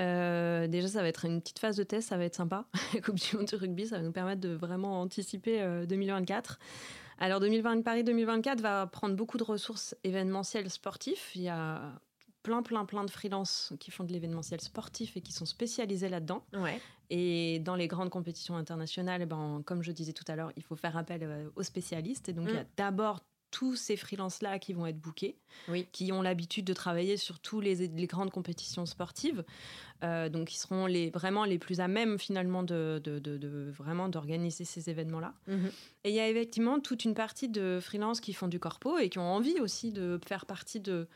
Euh, déjà ça va être une petite phase de test, ça va être sympa. la Coupe du Monde de rugby, ça va nous permettre de vraiment anticiper 2024. Alors 2020, Paris 2024 va prendre beaucoup de ressources événementielles sportifs. Il y a plein, plein, plein de freelances qui font de l'événementiel sportif et qui sont spécialisés là-dedans. Et dans les grandes compétitions internationales, eh ben, comme je disais tout à l'heure, il faut faire appel euh, aux spécialistes. Et donc, il y a mm. d'abord tous ces freelances-là qui vont être bookés, qui ont l'habitude de travailler sur toutes les, grandes compétitions sportives. Euh, donc, ils seront les, vraiment les plus à même, finalement, de, de, vraiment d'organiser ces événements-là. Mm-hmm. Et il y a effectivement toute une partie de freelances qui font du corpo et qui ont envie aussi de faire partie de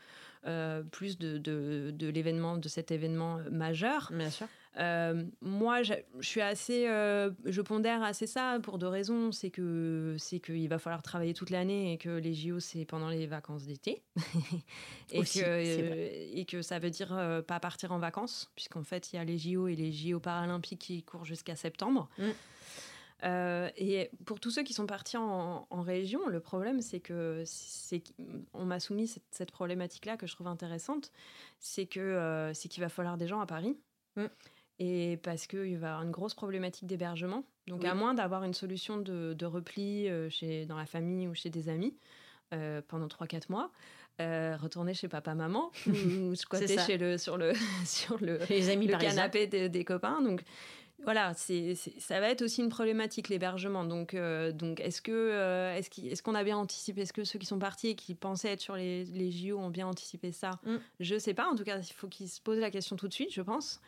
euh, plus de, de, l'événement, de cet événement majeur. Bien sûr. Euh, moi, je, suis assez, euh, je pondère assez ça pour deux raisons. C'est que c'est qu'il va falloir travailler toute l'année et que les JO c'est pendant les vacances d'été et que et que ça veut dire pas partir en vacances puisqu'en fait il y a les JO et les JO paralympiques qui courent jusqu'à septembre. Mm. Euh, et pour tous ceux qui sont partis en, région, le problème, c'est que c'est on m'a soumis cette, problématique-là que je trouve intéressante, c'est que euh, c'est qu'il va falloir des gens à Paris. Mm. Et parce qu'il va y avoir une grosse problématique d'hébergement. Donc, à moins d'avoir une solution de, repli euh, chez, dans la famille ou chez des amis pendant 3-4 mois, retourner chez papa-maman ou squatter chez le, sur le, sur le, le canapé des, des, copains. Donc, voilà, c'est, ça va être aussi une problématique l'hébergement. Donc, euh, donc est-ce que euh, est-ce, qu'on a bien anticipé Est-ce que ceux qui sont partis et qui pensaient être sur les, les JO ont bien anticipé ça? Je mm. Je sais pas. En tout cas, il faut qu'ils se posent la question tout de suite, je pense,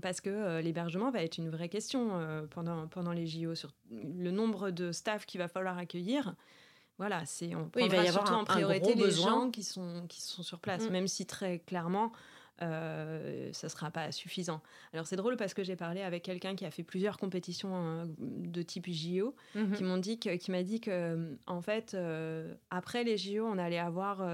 parce que euh, l'hébergement va être une vraie question pendant pendant les JO sur le nombre de staff qu'il va falloir accueillir. Voilà, c'est on il va y avoir en priorité les gens qui sont qui sont sur place, mm. même si très clairement euh, ça ne sera pas suffisant. Alors c'est drôle parce que j'ai parlé avec quelqu'un qui a fait plusieurs compétitions de type JO, mhm. qui m'ont dit que, qui m'a dit que euh, en fait euh, après les JO on allait avoir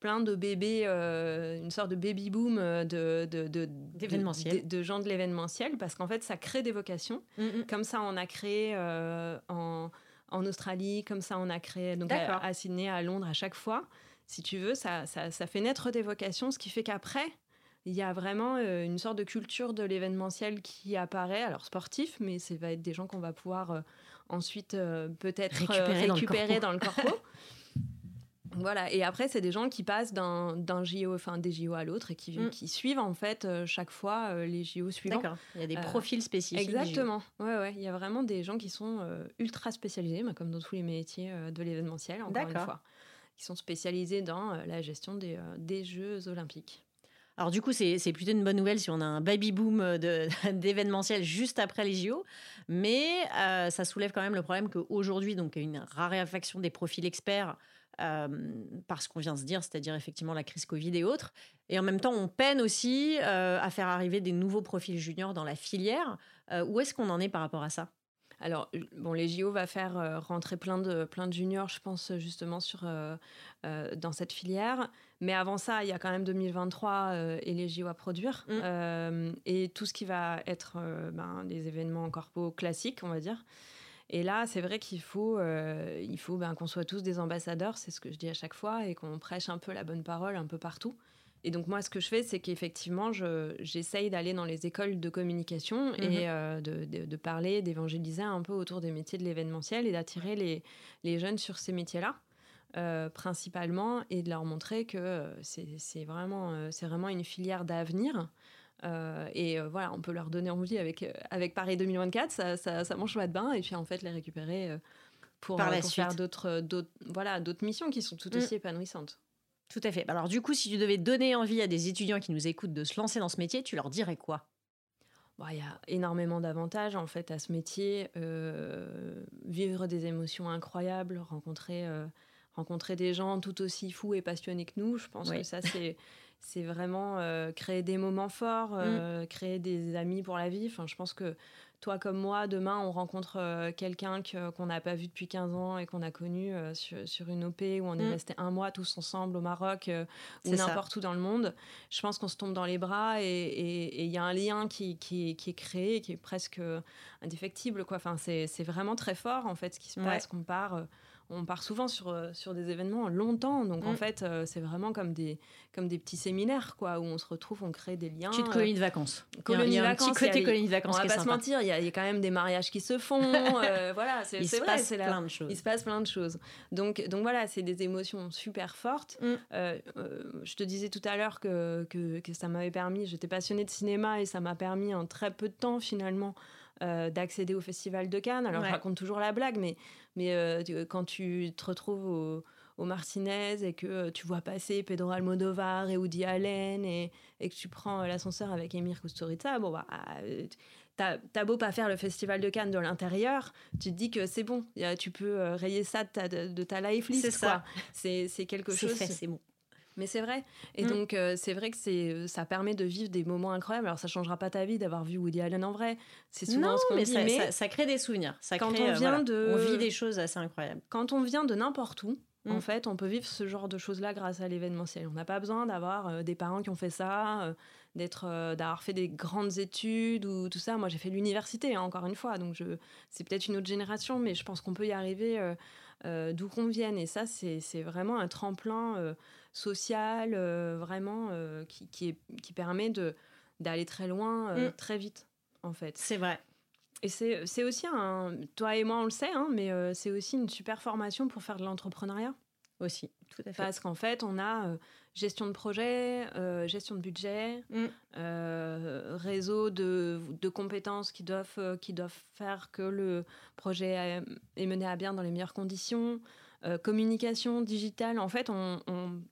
plein de bébés, une sorte de baby boom de, de, de, de, gens de l'événementiel, parce qu'en fait, ça crée des vocations. Mhm. Comme ça, on a créé en, en, Australie, comme ça, on a créé donc à, à, Sydney, à Londres, à chaque fois. Si tu veux, ça, ça, ça fait naître des vocations, ce qui fait qu'après, il y a vraiment une sorte de culture de l'événementiel qui apparaît, alors sportif, mais ça va être des gens qu'on va pouvoir ensuite peut-être récupérer, dans le corpo. Voilà, et après, c'est des gens qui passent d'un JO, enfin des JO à l'autre et qui, mm. qui, suivent en fait euh, chaque fois euh, les JO suivants. D'accord, il y a des euh, profils spécifiques. Exactement, ouais, ouais, il y a vraiment des gens qui sont ultra spécialisés, bah, comme dans tous les métiers de l'événementiel, encore une fois, qui sont spécialisés dans la gestion des, des Jeux olympiques. Alors du coup, c'est plutôt une bonne nouvelle si on a un baby boom d'événementiel juste après les JO, mais ça soulève quand même le problème qu'aujourd'hui, donc, il y a une raréfaction des profils experts parce qu'on vient de se dire, c'est-à-dire effectivement la crise Covid et autres. Et en même temps, on peine aussi à faire arriver des nouveaux profils juniors dans la filière. où est-ce qu'on en est par rapport à ça? Alors, bon, les JO va faire rentrer plein de, plein de juniors, je pense, justement, sur, dans cette filière. Mais avant ça, il y a quand même 2023 et les JO à produire. Mmh. et tout ce qui va être ben, des événements corpo classiques, on va dire. Et là, c'est vrai qu'il faut, euh, il faut ben, qu'on soit tous des ambassadeurs, c'est ce que je dis à chaque fois, et qu'on prêche un peu la bonne parole un peu partout. Et donc moi, ce que je fais, c'est qu'effectivement, j'essaye d'aller dans les écoles de communication et mhm. euh, de, de, parler, d'évangéliser un peu autour des métiers de l'événementiel et d'attirer les, les, jeunes sur ces métiers-là. Euh, principalement et de leur montrer que c'est vraiment, c'est vraiment une filière d'avenir euh, et euh, voilà, on peut leur donner envie avec, euh, avec Paris 2024, ça, ça, ça mange pas de bain, et puis en fait les récupérer pour, Par faire d'autres voilà, missions qui sont tout mm. aussi épanouissantes. Tout à fait. Alors du coup, si tu devais donner envie à des étudiants qui nous écoutent de se lancer dans ce métier, tu leur dirais quoi? Il y a énormément d'avantages en fait à ce métier. vivre des émotions incroyables, rencontrer, rencontrer des gens tout aussi fous et passionnés que nous, je pense que ça c'est c'est vraiment euh, créer des moments forts, mm. euh, créer des amis pour la vie. Enfin, je pense que toi comme moi, demain, on rencontre euh, quelqu'un qu'on n'a pas vu depuis 15 ans et qu'on a connu sur, une OP où on est mm. resté un mois tous ensemble au Maroc ou n'importe où dans le monde. Je pense qu'on se tombe dans les bras et il y a un lien qui, qui, qui, est créé, qui est presque indéfectible. Quoi. Enfin, c'est vraiment très fort en fait ce qui se passe, qu'on part on part souvent sur, euh, sur des événements longtemps. Donc, en mm. fait, euh, c'est vraiment comme des, comme des petits séminaires, quoi, où on se retrouve, on crée des liens. Petite colonie de vacances. Colonie il y a, un petit côté colonie de vacances. On va pas se mentir, il y, a, quand même des mariages qui se font. Euh, voilà, c'est Il se vrai, passe plein de choses. Il se passe plein de choses. Donc, donc voilà, c'est des émotions super fortes. Mm. je te disais tout à l'heure que, que, que ça m'avait permis, j'étais passionnée de cinéma et ça m'a permis en très peu de temps, finalement, euh, d'accéder au Festival de Cannes. Alors, je raconte toujours la blague, mais, mais euh, quand tu te retrouves au, au, Martinez et que euh, tu vois passer Pedro Almodovar et Woody Allen et, et que tu prends l'ascenseur avec Emir Kusturica, bon, bah, t'as beau pas faire le Festival de Cannes de l'intérieur, tu te dis que c'est bon, tu peux rayer ça de ta, de ta life list. C'est ça. C'est quelque chose. C'est bon. Mais c'est vrai. Et mm. donc, euh, c'est vrai que c'est, euh, ça permet de vivre des moments incroyables. Alors, ça changera pas ta vie d'avoir vu Woody Allen en vrai. C'est souvent ce qu'on dit. Ça, mais ça, crée des souvenirs. Ça quand on euh, vient de, on vit des choses assez incroyables. Quand on vient de n'importe où, en mm. fait, on peut vivre ce genre de choses-là grâce à l'événementiel. On n'a pas besoin d'avoir des parents qui ont fait ça, d'être, d'avoir fait des grandes études ou tout ça. Moi, j'ai fait l'université, hein, encore une fois, donc je, c'est peut-être une autre génération, mais je pense qu'on peut y arriver d'où qu'on vienne. Et ça, c'est, vraiment un tremplin social, euh, vraiment, euh, qui, qui, est, qui, permet d'aller très loin, euh, mm. très vite, en fait. C'est vrai. Et c'est, c'est aussi un. Toi et moi, on le sait, hein, mais c'est aussi une super formation pour faire de l'entrepreneuriat. Aussi, tout à fait. Parce qu'en fait, on a gestion de projet, gestion de budget, mm. réseau de, de, compétences qui doivent, qui doivent faire que le projet est mené à bien dans les meilleures conditions. Euh, communication digitale. En fait, on,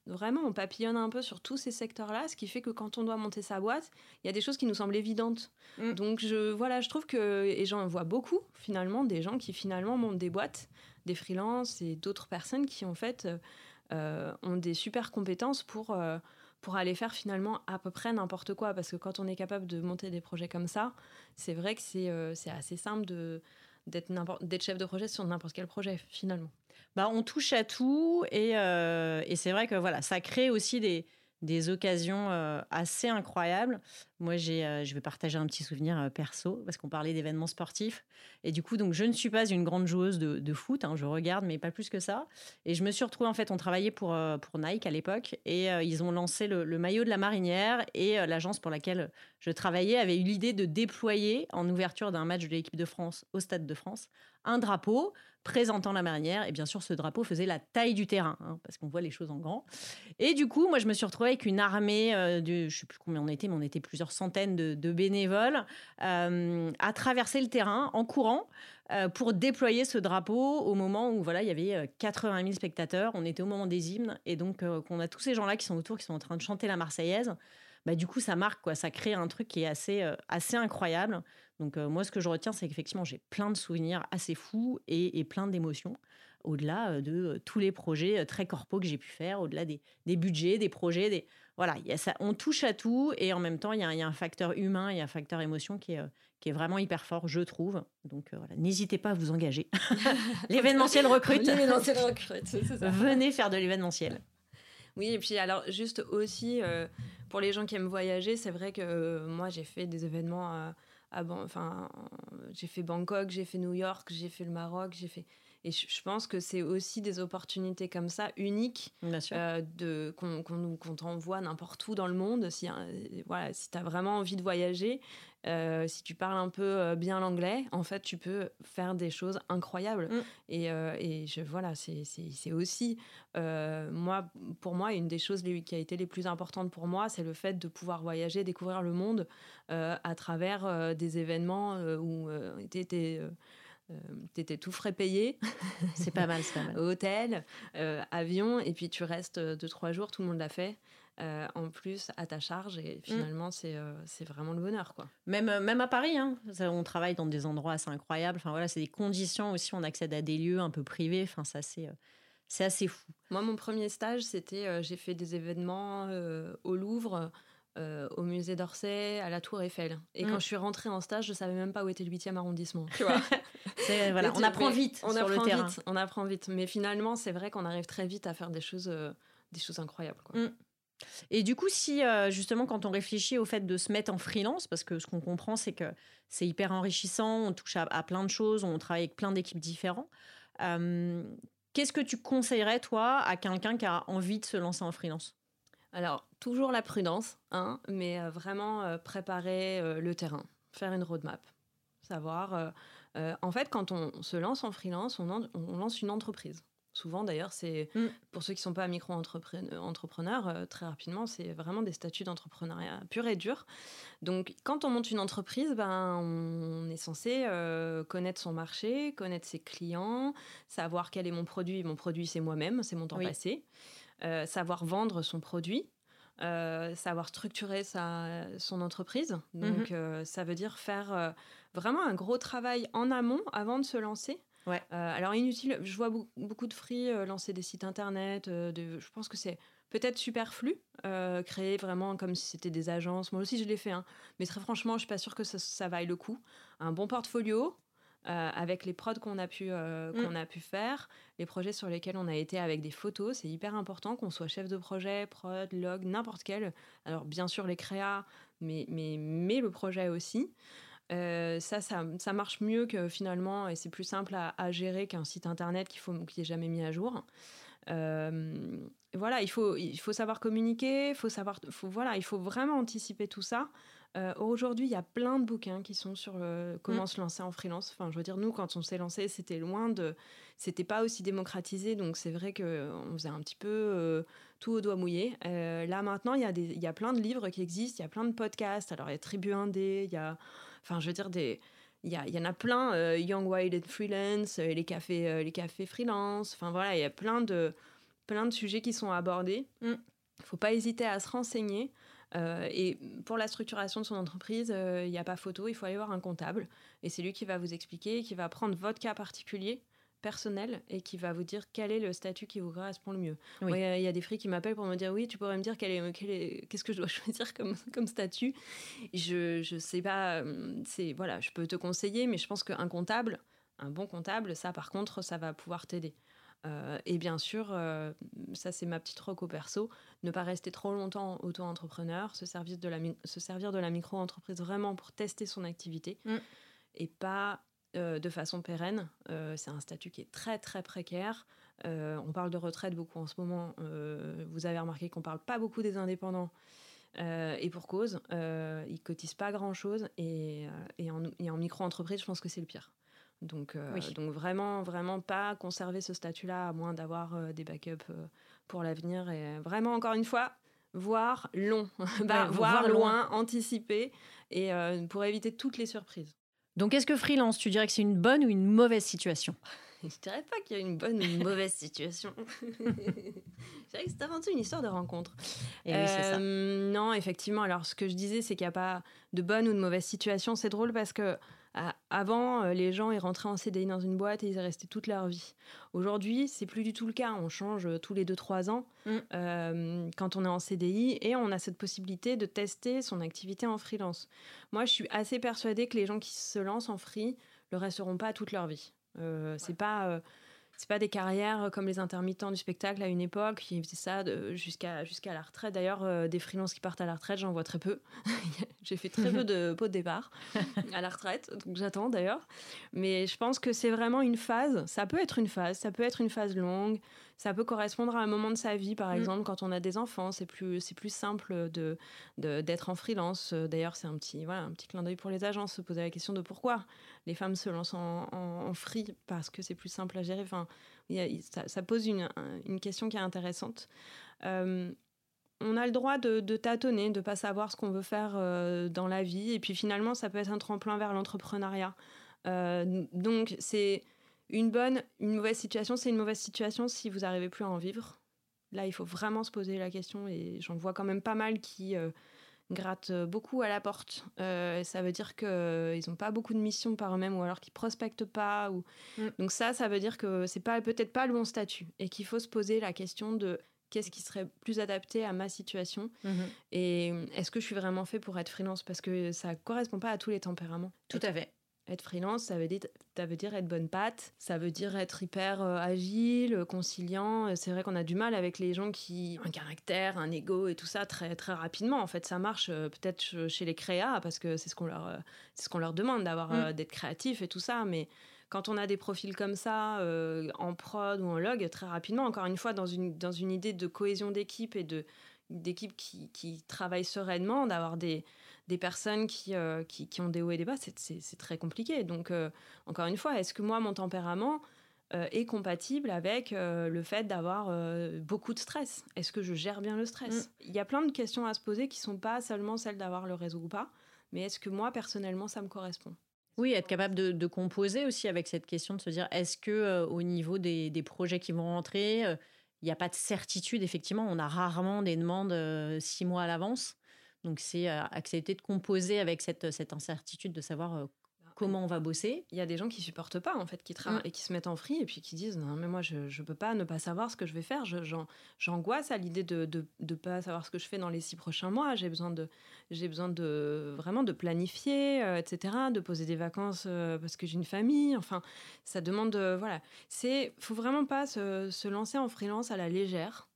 vraiment, on papillonne un peu sur tous ces secteurs-là, ce qui fait que quand on doit monter sa boîte, il y a des choses qui nous semblent évidentes. Mm. Donc, je, voilà, je trouve que, et j'en vois beaucoup, finalement, des gens qui finalement montent des boîtes, des freelances et d'autres personnes qui, en fait, euh, ont des super compétences pour, euh, pour aller faire finalement à peu près n'importe quoi. Parce que quand on est capable de monter des projets comme ça, c'est vrai que c'est assez simple de d'être chef de projet sur n'importe quel projet finalement. Bah, on touche à tout euh, et, c'est vrai que voilà, ça crée aussi des, des occasions euh, assez incroyables. Moi, j'ai, euh, je vais partager un petit souvenir euh, perso parce qu'on parlait d'événements sportifs. Et du coup, donc, je ne suis pas une grande joueuse de, foot. Hein, je regarde, mais pas plus que ça. Et je me suis retrouvée, en fait, on travaillait pour, euh, pour Nike à l'époque. Et ils ont lancé le, maillot de la marinière. Et l'agence pour laquelle je travaillais avait eu l'idée de déployer, en ouverture d'un match de l'équipe de France au Stade de France, un drapeau présentant la marinière. Et bien sûr, ce drapeau faisait la taille du terrain, hein, parce qu'on voit les choses en grand. Et du coup, moi, je me suis retrouvée avec une armée de, je sais plus combien on était, mais on était plusieurs centaines de, bénévoles euh, à traverser le terrain en courant euh, pour déployer ce drapeau au moment où voilà, il y avait 80 000 spectateurs. On était au moment des hymnes. Et donc, qu'on a tous ces gens-là qui sont autour, qui sont en train de chanter la Marseillaise. Bah, du coup, ça marque, quoi. Ça crée un truc qui est assez, assez incroyable. Donc euh, moi, ce que je retiens, c'est qu'effectivement, j'ai plein de souvenirs assez fous et, plein d'émotions, au-delà euh, de euh, tous les projets très corpaux que j'ai pu faire, au-delà des, budgets, des projets, des voilà, y a ça, on touche à tout et en même temps, il y, a un facteur humain, il y a un facteur émotion qui est, qui est vraiment hyper fort, je trouve. Donc voilà, n'hésitez pas à vous engager. l'événementiel recrute. l'événementiel recrute, Venez faire de l'événementiel. Oui, et puis alors juste aussi pour les gens qui aiment voyager, c'est vrai que moi j'ai fait des événements enfin, j'ai fait Bangkok, j'ai fait New York, j'ai fait le Maroc, j'ai fait. Et je pense que c'est aussi des opportunités comme ça, uniques, euh, de, qu'on, qu'on, t'envoie n'importe où dans le monde. Si, hein, voilà, si tu as vraiment envie de voyager, euh, si tu parles un peu euh, bien l'anglais, en fait, tu peux faire des choses incroyables. Mm. Et, et, je, voilà, c'est, c'est, c'est aussi, moi, pour moi, une des choses qui a été les plus importantes pour moi, c'est le fait de pouvoir voyager, découvrir le monde à travers des événements où tu étais euh, tu étais tout frais payé. C'est pas mal, c'est pas mal. Hôtel, euh, avion, et puis tu restes deux, trois jours, tout le monde l'a fait. Euh, en plus à ta charge et finalement c'est c'est vraiment le bonheur quoi. Même même à Paris hein, on travaille dans des endroits assez incroyables enfin voilà c'est des conditions aussi on accède à des lieux un peu privés enfin ça c'est c'est assez fou. Moi mon premier stage c'était j'ai fait des événements au Louvre euh, au musée d'Orsay, à la Tour Eiffel. Et quand mm. je suis rentrée en stage, je savais même pas où était le 8e arrondissement. Tu vois voilà, on apprend vite on sur apprend le terrain. Vite, on apprend vite. Mais finalement, c'est vrai qu'on arrive très vite à faire des choses, euh, des choses incroyables. Mm. Et du coup, si euh, justement, quand on réfléchit au fait de se mettre en freelance, parce que ce qu'on comprend, c'est que c'est hyper enrichissant, on touche à, plein de choses, on travaille avec plein d'équipes différentes. Qu'est-ce que tu conseillerais, toi, à quelqu'un qui a envie de se lancer en freelance? Alors, toujours la prudence, hein, mais euh, vraiment euh, préparer euh, le terrain, faire une roadmap. Savoir, en fait, quand on se lance en freelance, on, lance une entreprise. Souvent, d'ailleurs, c'est mm. pour ceux qui ne sont pas micro-entrepreneurs, très rapidement, c'est vraiment des statuts d'entrepreneuriat pur et dur. Donc, quand on monte une entreprise, ben, on est censé connaître son marché, connaître ses clients, savoir quel est mon produit. Mon produit, c'est moi-même, c'est mon temps passé. Euh, savoir vendre son produit, euh, savoir structurer sa, son entreprise. Donc, mhm. euh, ça veut dire faire vraiment un gros travail en amont avant de se lancer. Ouais. alors, inutile, je vois beaucoup de free lancer des sites internet. De, je pense que c'est peut-être superflu, créer vraiment comme si c'était des agences. Moi aussi, je l'ai fait, hein. mais très franchement, je suis pas sûre que ça, ça vaille le coup. Un bon portfolio, euh, avec les prods qu'on a, pu, euh, mm. qu'on a pu faire, les projets sur lesquels on a été avec des photos. C'est hyper important qu'on soit chef de projet, prod, log, n'importe quel. Alors, bien sûr, les créas, mais, mais, mais le projet aussi. Euh, ça, ça, ça, marche mieux que finalement, et c'est plus simple à, gérer qu'un site internet qu'il faut qui est jamais mis à jour. voilà, il faut, il faut savoir communiquer, faut savoir, faut, voilà, il faut vraiment anticiper tout ça. Euh, aujourd'hui, il y a plein de bouquins qui sont sur comment mm. se lancer en freelance. Enfin, je veux dire, nous, quand on s'est lancé, c'était loin de. C'était pas aussi démocratisé. Donc, c'est vrai qu'on faisait un petit peu euh, tout au doigt mouillé. Euh, là, maintenant, il y, a des, il y a plein de livres qui existent. Il y a plein de podcasts. Alors, il y a Tribu Indé. Il y a. Enfin, je veux dire, des. Il y, a, il y en a plein, Young Wild and Freelance, les cafés, les cafés freelance. Enfin voilà, il y a plein de, plein de sujets qui sont abordés. Il mm. ne faut pas hésiter à se renseigner. Euh, et pour la structuration de son entreprise, il euh, n'y a pas photo, il faut aller voir un comptable. Et c'est lui qui va vous expliquer, qui va prendre votre cas particulier, personnel, et qui va vous dire quel est le statut qui vous correspond le mieux. Il y, a des fris qui m'appellent pour me dire oui, tu pourrais me dire quel est, quel est, qu'est-ce que je dois choisir comme, comme statut. Je ne sais pas, euh, c'est, voilà, je peux te conseiller, mais je pense qu'un comptable, un bon comptable, ça par contre, ça va pouvoir t'aider. Et bien sûr, ça c'est ma petite roco perso, ne pas rester trop longtemps auto-entrepreneur, se, servir de la, se servir de la micro-entreprise vraiment pour tester son activité mm. et pas de façon pérenne. c'est un statut qui est très très précaire. on parle de retraite beaucoup en ce moment. vous avez remarqué qu'on parle pas beaucoup des indépendants. Euh, et pour cause, euh, ils cotisent pas grand-chose. Et, euh, et, en, en micro-entreprise, je pense que c'est le pire. Donc, euh, donc vraiment, vraiment pas conserver ce statut-là, à moins d'avoir des backups pour l'avenir. Et vraiment, encore une fois, voir long, bah, voir, loin, anticiper, et pour éviter toutes les surprises. Donc, est-ce que freelance, tu dirais que c'est une bonne ou une mauvaise situation? Je dirais pas qu'il y a une bonne ou une mauvaise situation. je dirais que c'est avant tout une histoire de rencontre. Et oui, ça. Euh, non, effectivement. Alors, ce que je disais, c'est qu'il n'y a pas de bonne ou de mauvaise situation. C'est drôle parce que avant, euh, les gens ils rentraient en CDI dans une boîte et ils y restaient toute leur vie. Aujourd'hui, c'est plus du tout le cas. On change euh, tous les 2-3 ans mm. quand on est en CDI et on a cette possibilité de tester son activité en freelance. Moi, je suis assez persuadée que les gens qui se lancent en free le resteront pas toute leur vie. Euh, c'est pas euh, c'est pas des carrières comme les intermittents du spectacle à une époque qui faisaient ça jusqu'à jusqu'à la retraite. D'ailleurs, euh, des freelances qui partent à la retraite, j'en vois très peu. J'ai fait très peu de pots de départ à la retraite, donc j'attends d'ailleurs. Mais je pense que c'est vraiment une phase. Ça peut être une phase, ça peut être une phase longue. Ça peut correspondre à un moment de sa vie, par mm. exemple, quand on a des enfants. C'est plus, c'est plus simple de, d'être en freelance. D'ailleurs, c'est un petit, voilà, un petit clin d'œil pour les agences, se poser la question de pourquoi les femmes se lancent en, en, free, parce que c'est plus simple à gérer. Enfin, ça, pose une, une, question qui est intéressante. Euh, on a le droit de, tâtonner, de pas savoir ce qu'on veut faire euh, dans la vie. Et puis finalement, ça peut être un tremplin vers l'entrepreneuriat. Euh, donc, c'est une bonne, une mauvaise situation, c'est une mauvaise situation si vous n'arrivez plus à en vivre. Là, il faut vraiment se poser la question et j'en vois quand même pas mal qui euh, grattent beaucoup à la porte. Euh, ça veut dire qu'ils n'ont pas beaucoup de missions par eux-mêmes ou alors qu'ils prospectent pas. Ou... Mm. Donc ça, ça veut dire que c'est pas peut-être pas le bon statut et qu'il faut se poser la question de qu'est-ce qui serait plus adapté à ma situation mm-hmm. et est-ce que je suis vraiment fait pour être freelance? Parce que ça correspond pas à tous les tempéraments. Tout à fait. Être freelance, ça veut, dire, ça veut dire être bonne patte, ça veut dire être hyper euh, agile, euh, conciliant. Euh, c'est vrai qu'on a du mal avec les gens qui ont un caractère, un ego et tout ça très, très rapidement. En fait, ça marche peut-être chez les créas parce que c'est ce qu'on leur, c'est ce qu'on leur demande d'avoir, mm. d'être créatif et tout ça. Mais quand on a des profils comme ça, en prod ou en log, très rapidement, encore une fois, dans une, dans une idée de cohésion d'équipe et de, d'équipe qui, qui travaille sereinement, d'avoir des des personnes euh, qui, qui, ont des hauts et des bas, c'est très compliqué. Donc, euh, encore une fois, est-ce que moi, mon tempérament euh, est compatible avec le fait d'avoir beaucoup de stress? Est-ce que je gère bien le stress? Mm. Il y a plein de questions à se poser qui ne sont pas seulement celles d'avoir le réseau ou pas, mais est-ce que moi, personnellement, ça me correspond? Oui, être capable de, composer aussi avec cette question de se dire est-ce que au niveau des, des, projets qui vont rentrer, il n'y a pas de certitude? Effectivement, on a rarement des demandes six mois à l'avance. Donc, c'est euh, accepter de composer avec cette, cette incertitude de savoir euh, bah, comment on va bosser. Il y a des gens qui supportent pas en fait, qui travaillent mmh. et qui se mettent en free et puis qui disent non mais moi je ne peux pas ne pas savoir ce que je vais faire. J'angoisse à l'idée de, ne pas savoir ce que je fais dans les six prochains mois. J'ai besoin de j'ai besoin de vraiment de planifier euh, etc. De poser des vacances parce que j'ai une famille. Enfin ça demande voilà c'est faut vraiment pas se, se, lancer en freelance à la légère.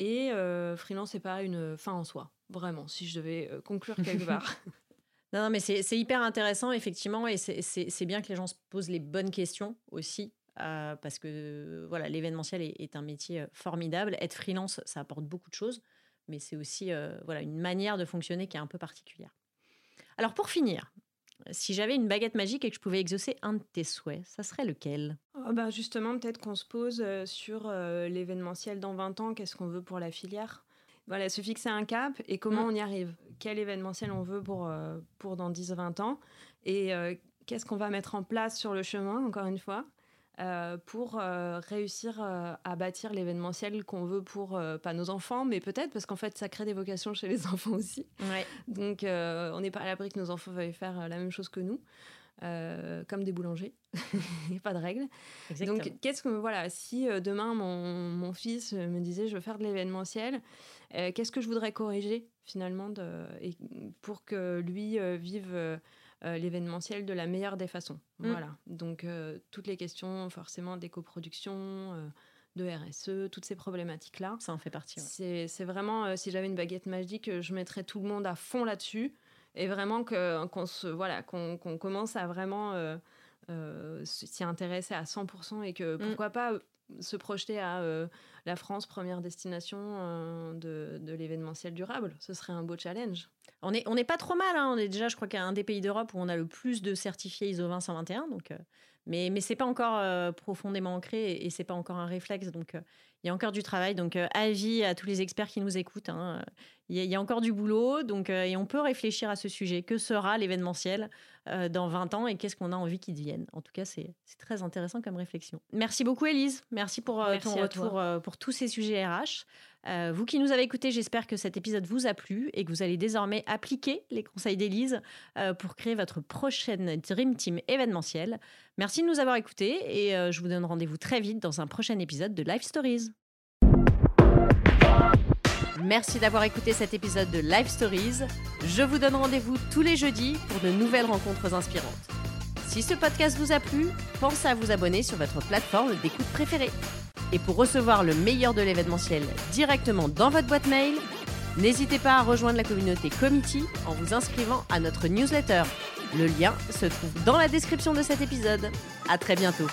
Et freelance c'est pas une fin en soi. Vraiment, si je devais euh, conclure quelque part. non, mais c'est hyper intéressant, effectivement, et c'est bien que les gens se posent les bonnes questions aussi. Euh, parce que voilà, l'événementiel est, un métier euh, formidable. Être freelance, ça apporte beaucoup de choses, mais c'est aussi voilà une manière de fonctionner qui est un peu particulière. Alors pour finir, si j'avais une baguette magique et que je pouvais exaucer un de tes souhaits, ça serait lequel? Oh bah Justement, peut-être qu'on se pose sur l'événementiel dans 20 ans, qu'est-ce qu'on veut pour la filière? Voilà, se fixer un cap et comment mm. on y arrive. Quel événementiel on veut pour, euh, pour dans 10-20 ans et euh, qu'est-ce qu'on va mettre en place sur le chemin, encore une fois, euh, pour réussir à bâtir l'événementiel qu'on veut pour, pas nos enfants, mais peut-être parce qu'en fait, ça crée des vocations chez les enfants aussi. Donc, on n'est pas à l'abri que nos enfants veuillent faire la même chose que nous. Euh, comme des boulangers. Il n'y a pas de règle. Donc, qu'est-ce que, voilà, si euh, demain mon, mon, fils me disait je veux faire de l'événementiel, euh, qu'est-ce que je voudrais corriger finalement de, et pour que lui vive l'événementiel de la meilleure des façons? Mm. Voilà. Donc, toutes les questions forcément d'éco-production, de RSE, toutes ces problématiques-là. Ça en fait partie. C'est vraiment, si j'avais une baguette magique, je mettrais tout le monde à fond là-dessus et vraiment qu'on se voilà qu'on commence à vraiment s'y intéresser à 100% et que mm. pourquoi pas se projeter à la France, première destination de, de l'événementiel durable. Ce serait un beau challenge. On n'est on est pas trop mal. Hein. On est déjà, je crois, qu'un des pays d'Europe où on a le plus de certifiés ISO 20121. Donc, mais mais c'est pas encore profondément ancré et, et c'est pas encore un réflexe. Donc, il y a encore du travail. Donc, avis à tous les experts qui nous écoutent. Hein, il y, a encore du boulot. Donc, et on peut réfléchir à ce sujet. Que sera l'événementiel dans 20 ans et qu'est-ce qu'on a envie qu'il devienne? En tout cas, c'est très intéressant comme réflexion. Merci beaucoup, Elise. Merci pour ton retour pour tous ces sujets RH. Euh, vous qui nous avez écoutés, j'espère que cet épisode vous a plu et que vous allez désormais appliquer les conseils d'Élise euh, pour créer votre prochaine Dream Team événementielle. Merci de nous avoir écoutés et euh, je vous donne rendez-vous très vite dans un prochain épisode de Life Stories. Merci d'avoir écouté cet épisode de Life Stories. Je vous donne rendez-vous tous les jeudis pour de nouvelles rencontres inspirantes. Si ce podcast vous a plu, pensez à vous abonner sur votre plateforme d'écoute préférée. Et pour recevoir le meilleur de l'événementiel directement dans votre boîte mail, n'hésitez pas à rejoindre la communauté Committee en vous inscrivant à notre newsletter. Le lien se trouve dans la description de cet épisode. À très bientôt.